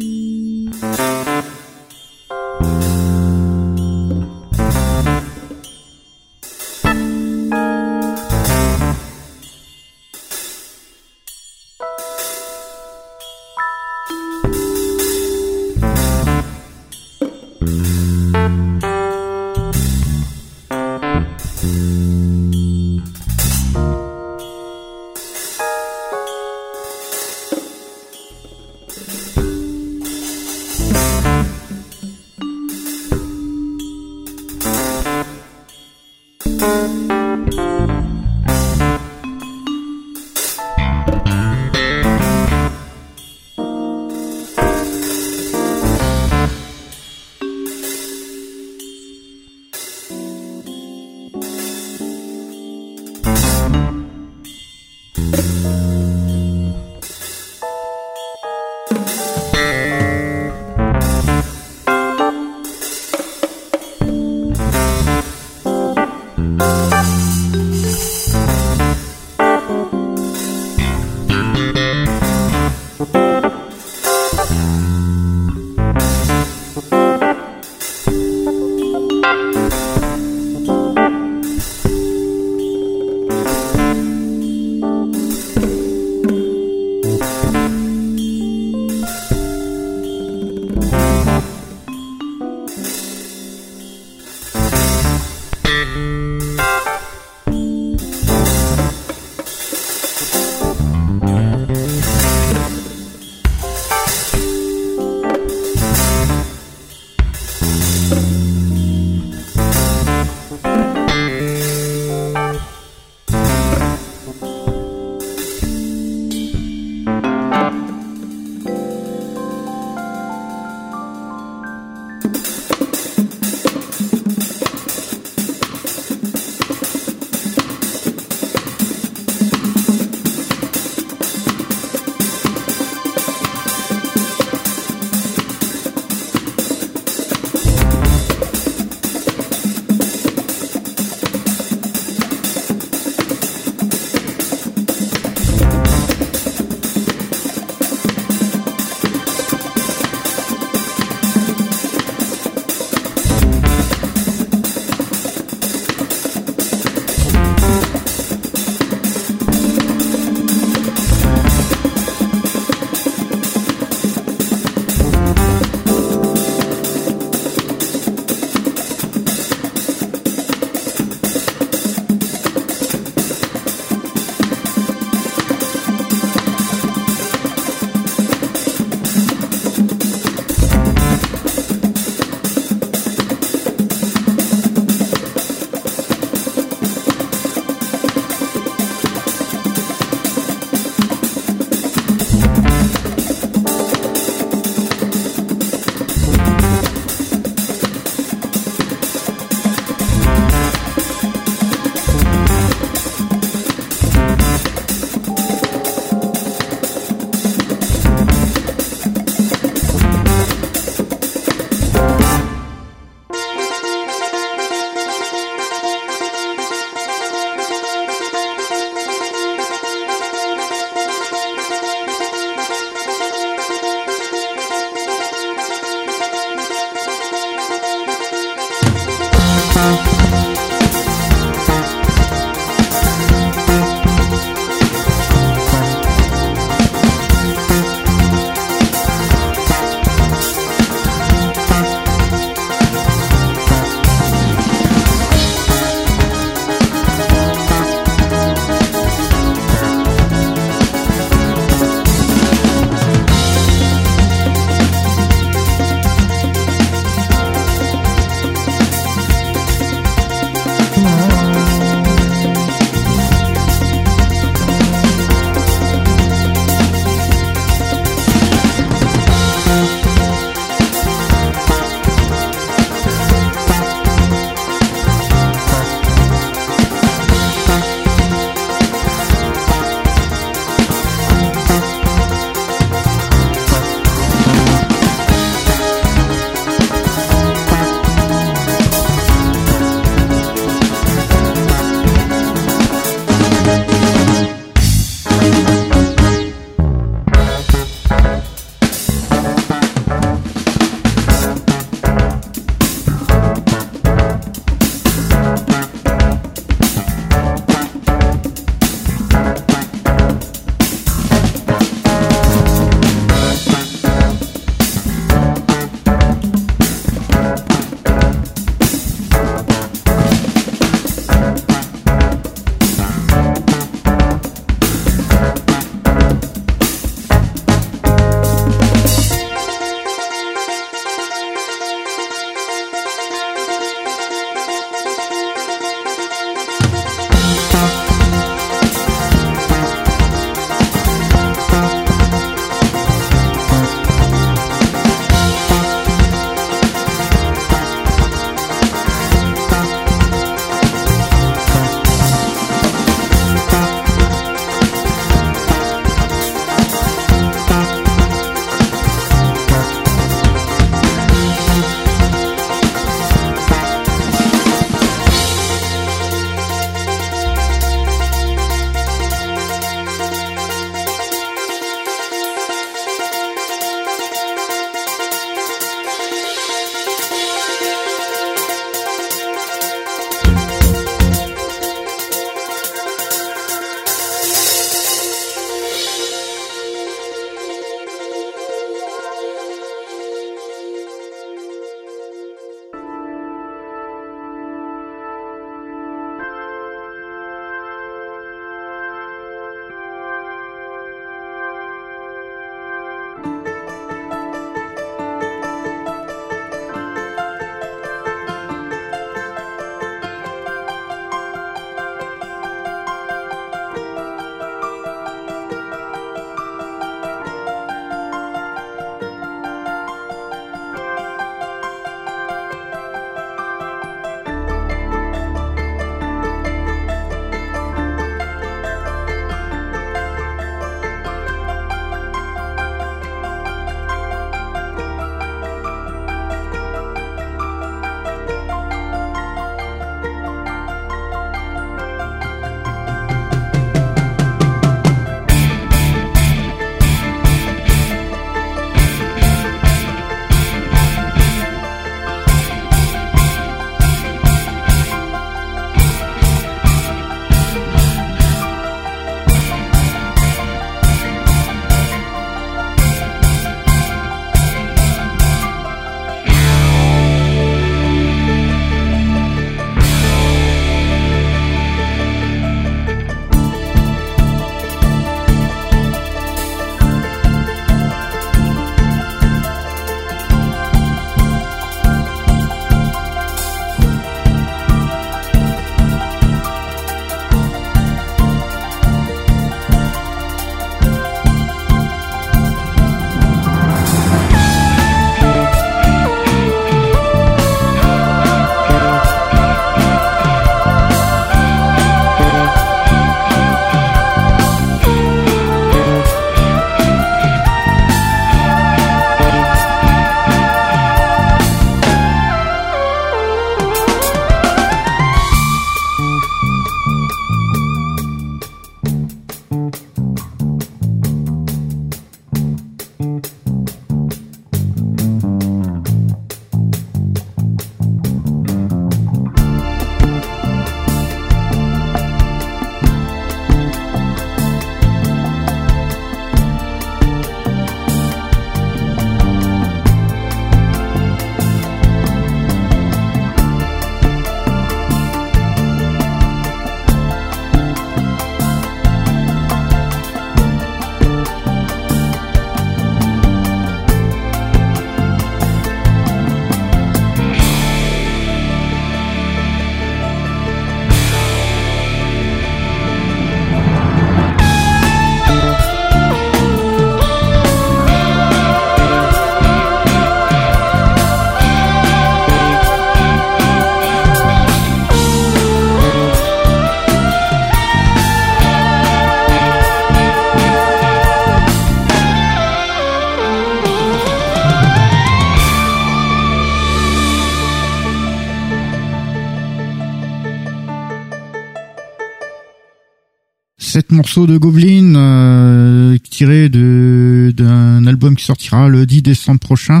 Sept morceaux de Goblin euh, tirés de d'un album qui sortira le 10 décembre prochain.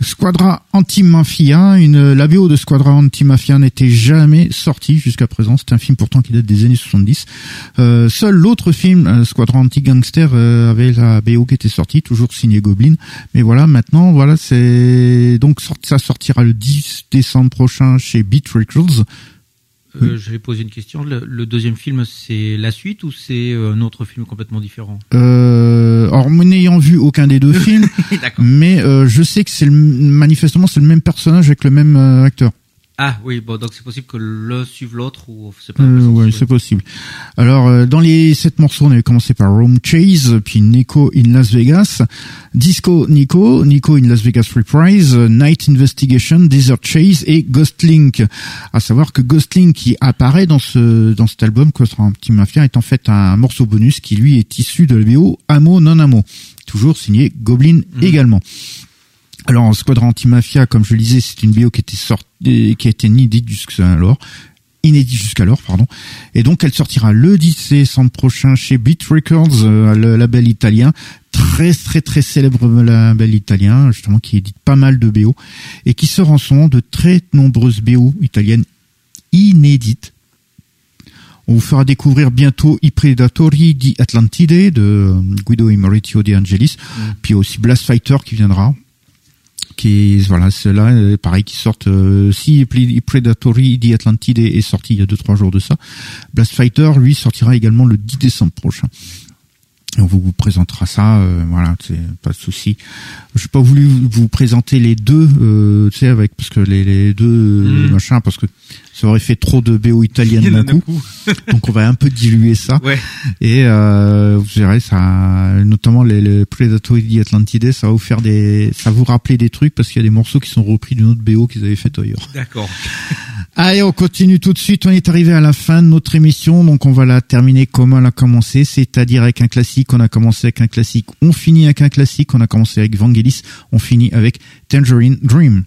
Squadra Anti-Mafia, une la BO de Squadra Anti-Mafia n'était jamais sortie jusqu'à présent. C'est un film pourtant qui date des années 70. Euh, seul l'autre film euh, Squadra Anti-Gangster euh, avait la BO qui était sortie, toujours signé Goblin. Mais voilà, maintenant voilà, c'est donc ça sortira le 10 décembre prochain chez Beat Records. Euh, je vais poser une question. Le, deuxième film, c'est la suite ou c'est euh, un autre film complètement différent? Euh, Alors, n'ayant vu aucun des deux films, mais euh, je sais que c'est manifestement c'est le même personnage avec le même acteur. Ah oui, bon donc c'est possible que l'un suive l'autre ou c'est pas euh, Oui, c'est possible. Alors euh, dans les sept morceaux, on avait commencé par Rome Chase, puis Nico in Las Vegas, Disco Nico, Nico in Las Vegas Reprise, Night Investigation, Desert Chase et Ghost Link. À savoir que Ghost Link qui apparaît dans ce dans cet album, sera un petit mafia, est en fait un morceau bonus qui lui est issu de la BO Amo non Amo, toujours signé Goblin mmh. également. Alors, Squadron Anti-Mafia, comme je le disais, c'est une bio qui était sortie, qui a été inédite jusqu'alors, inédite jusqu'alors, pardon. Et donc, elle sortira le 10 décembre prochain chez Beat Records, euh, le label italien, très très très célèbre label italien, justement, qui édite pas mal de BO et qui sort en son de très nombreuses BO italiennes inédites. On vous fera découvrir bientôt I Predatori di Atlantide de Guido et Maurizio De Angelis, mm. puis aussi Blast Fighter qui viendra qui voilà ceux-là euh, pareil qui sortent euh, si Predatory The Atlantide est sorti il y a deux trois jours de ça Blast Fighter lui sortira également le 10 décembre prochain on vous, présentera ça, euh, voilà, c'est pas de souci. Je n'ai pas voulu vous présenter les deux, euh, tu sais, avec parce que les, les deux mm. machins, parce que ça aurait fait trop de BO italienne d'un coup. Donc on va un peu diluer ça. Ouais. Et euh, vous verrez, ça, notamment les, les Predatory Atlantide, ça va vous faire des, ça va vous rappeler des trucs parce qu'il y a des morceaux qui sont repris d'une autre BO qu'ils avaient fait ailleurs. D'accord. Allez, on continue tout de suite. On est arrivé à la fin de notre émission, donc on va la terminer comme on a commencé, c'est-à-dire avec un classique. On a commencé avec un classique, on finit avec un classique. On a commencé avec Vangelis, on finit avec Tangerine Dream.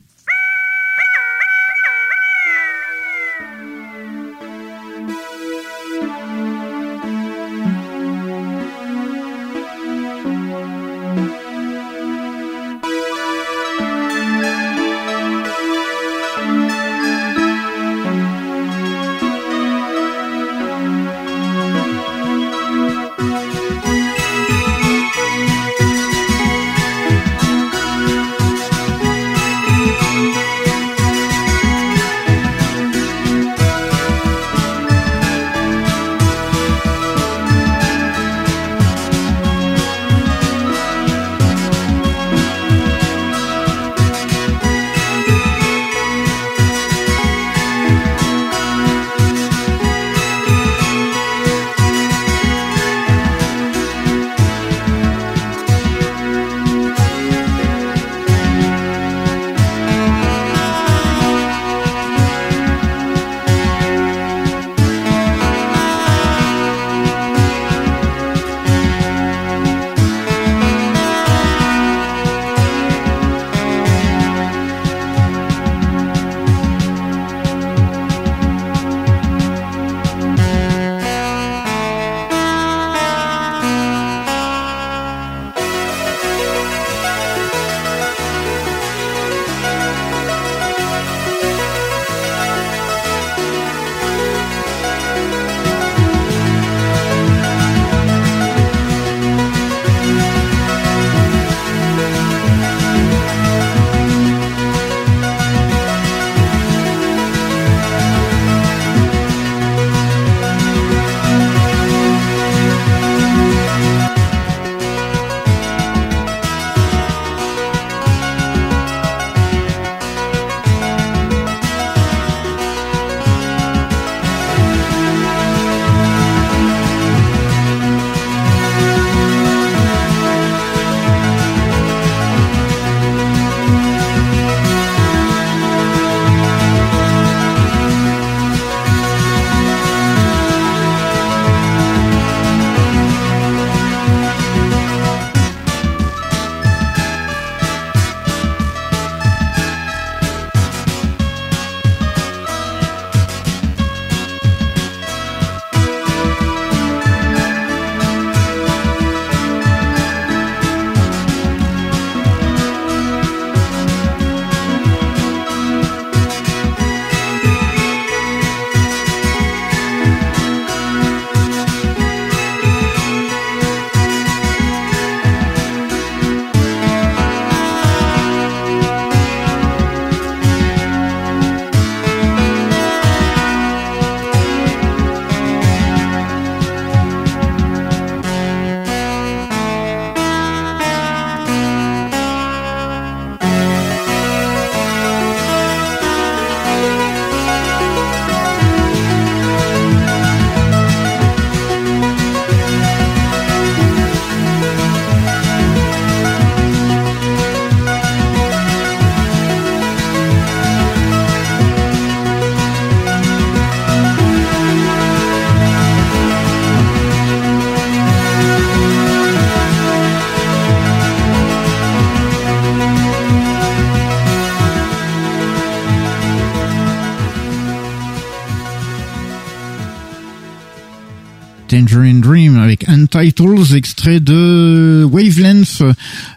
Tangerine Dream avec Untitled, extrait de Wavelength,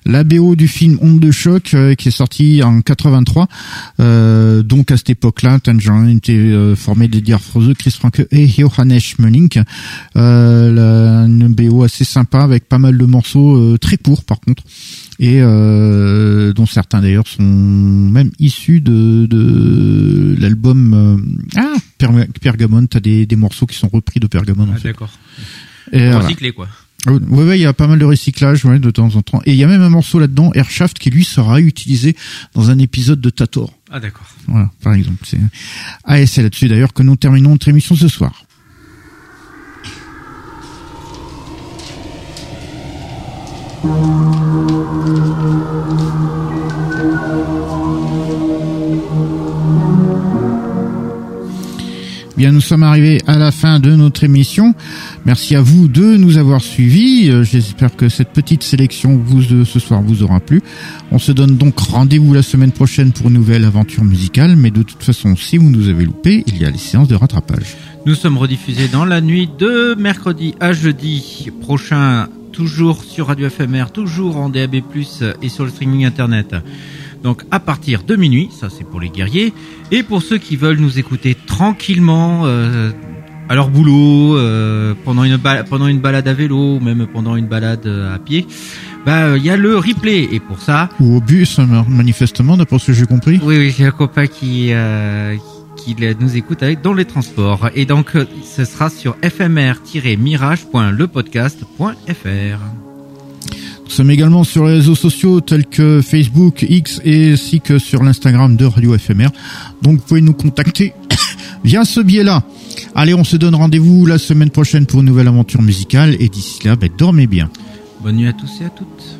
la BO du film Onde de choc euh, qui est sorti en 83. Euh, donc à cette époque-là, Tangerine était euh, formé de Diar Froze, Chris Franke et Johannes Schmeling. Euh, une BO assez sympa avec pas mal de morceaux très courts par contre et dont certains d'ailleurs sont même issus de, l'album Pergamon t'as des, des morceaux qui sont repris de Pergamon ah, d'accord recyclé quoi Ouais, ouais, il y a pas mal de recyclage, ouais, de temps en temps. Et il y a même un morceau là-dedans, Airshaft, qui lui sera utilisé dans un épisode de Tator. Ah d'accord. Voilà, par exemple. C'est... Ah, et c'est là-dessus d'ailleurs que nous terminons notre émission ce soir. Bien, nous sommes arrivés à la fin de notre émission. Merci à vous de nous avoir suivis. Euh, j'espère que cette petite sélection vous de ce soir vous aura plu. On se donne donc rendez-vous la semaine prochaine pour une nouvelle aventure musicale. Mais de toute façon, si vous nous avez loupé, il y a les séances de rattrapage. Nous sommes rediffusés dans la nuit de mercredi à jeudi prochain, toujours sur Radio FMR, toujours en DAB+, et sur le streaming internet. Donc à partir de minuit, ça c'est pour les guerriers, et pour ceux qui veulent nous écouter tranquillement euh, à leur boulot, euh, pendant une pendant une balade à vélo, ou même pendant une balade euh, à pied, bah il y a le replay et pour ça. Ou au bus manifestement, d'après ce que j'ai compris. Oui oui, j'ai un copain qui qui nous écoute avec dans les transports et donc ce sera sur fmr-mirage.lepodcast.fr. Nous sommes également sur les réseaux sociaux tels que Facebook, X et ainsi que sur l'Instagram de Radio FMR. Donc vous pouvez nous contacter via ce biais-là. Allez, on se donne rendez-vous la semaine prochaine pour une nouvelle aventure musicale et d'ici là, ben, dormez bien. Bonne nuit à tous et à toutes.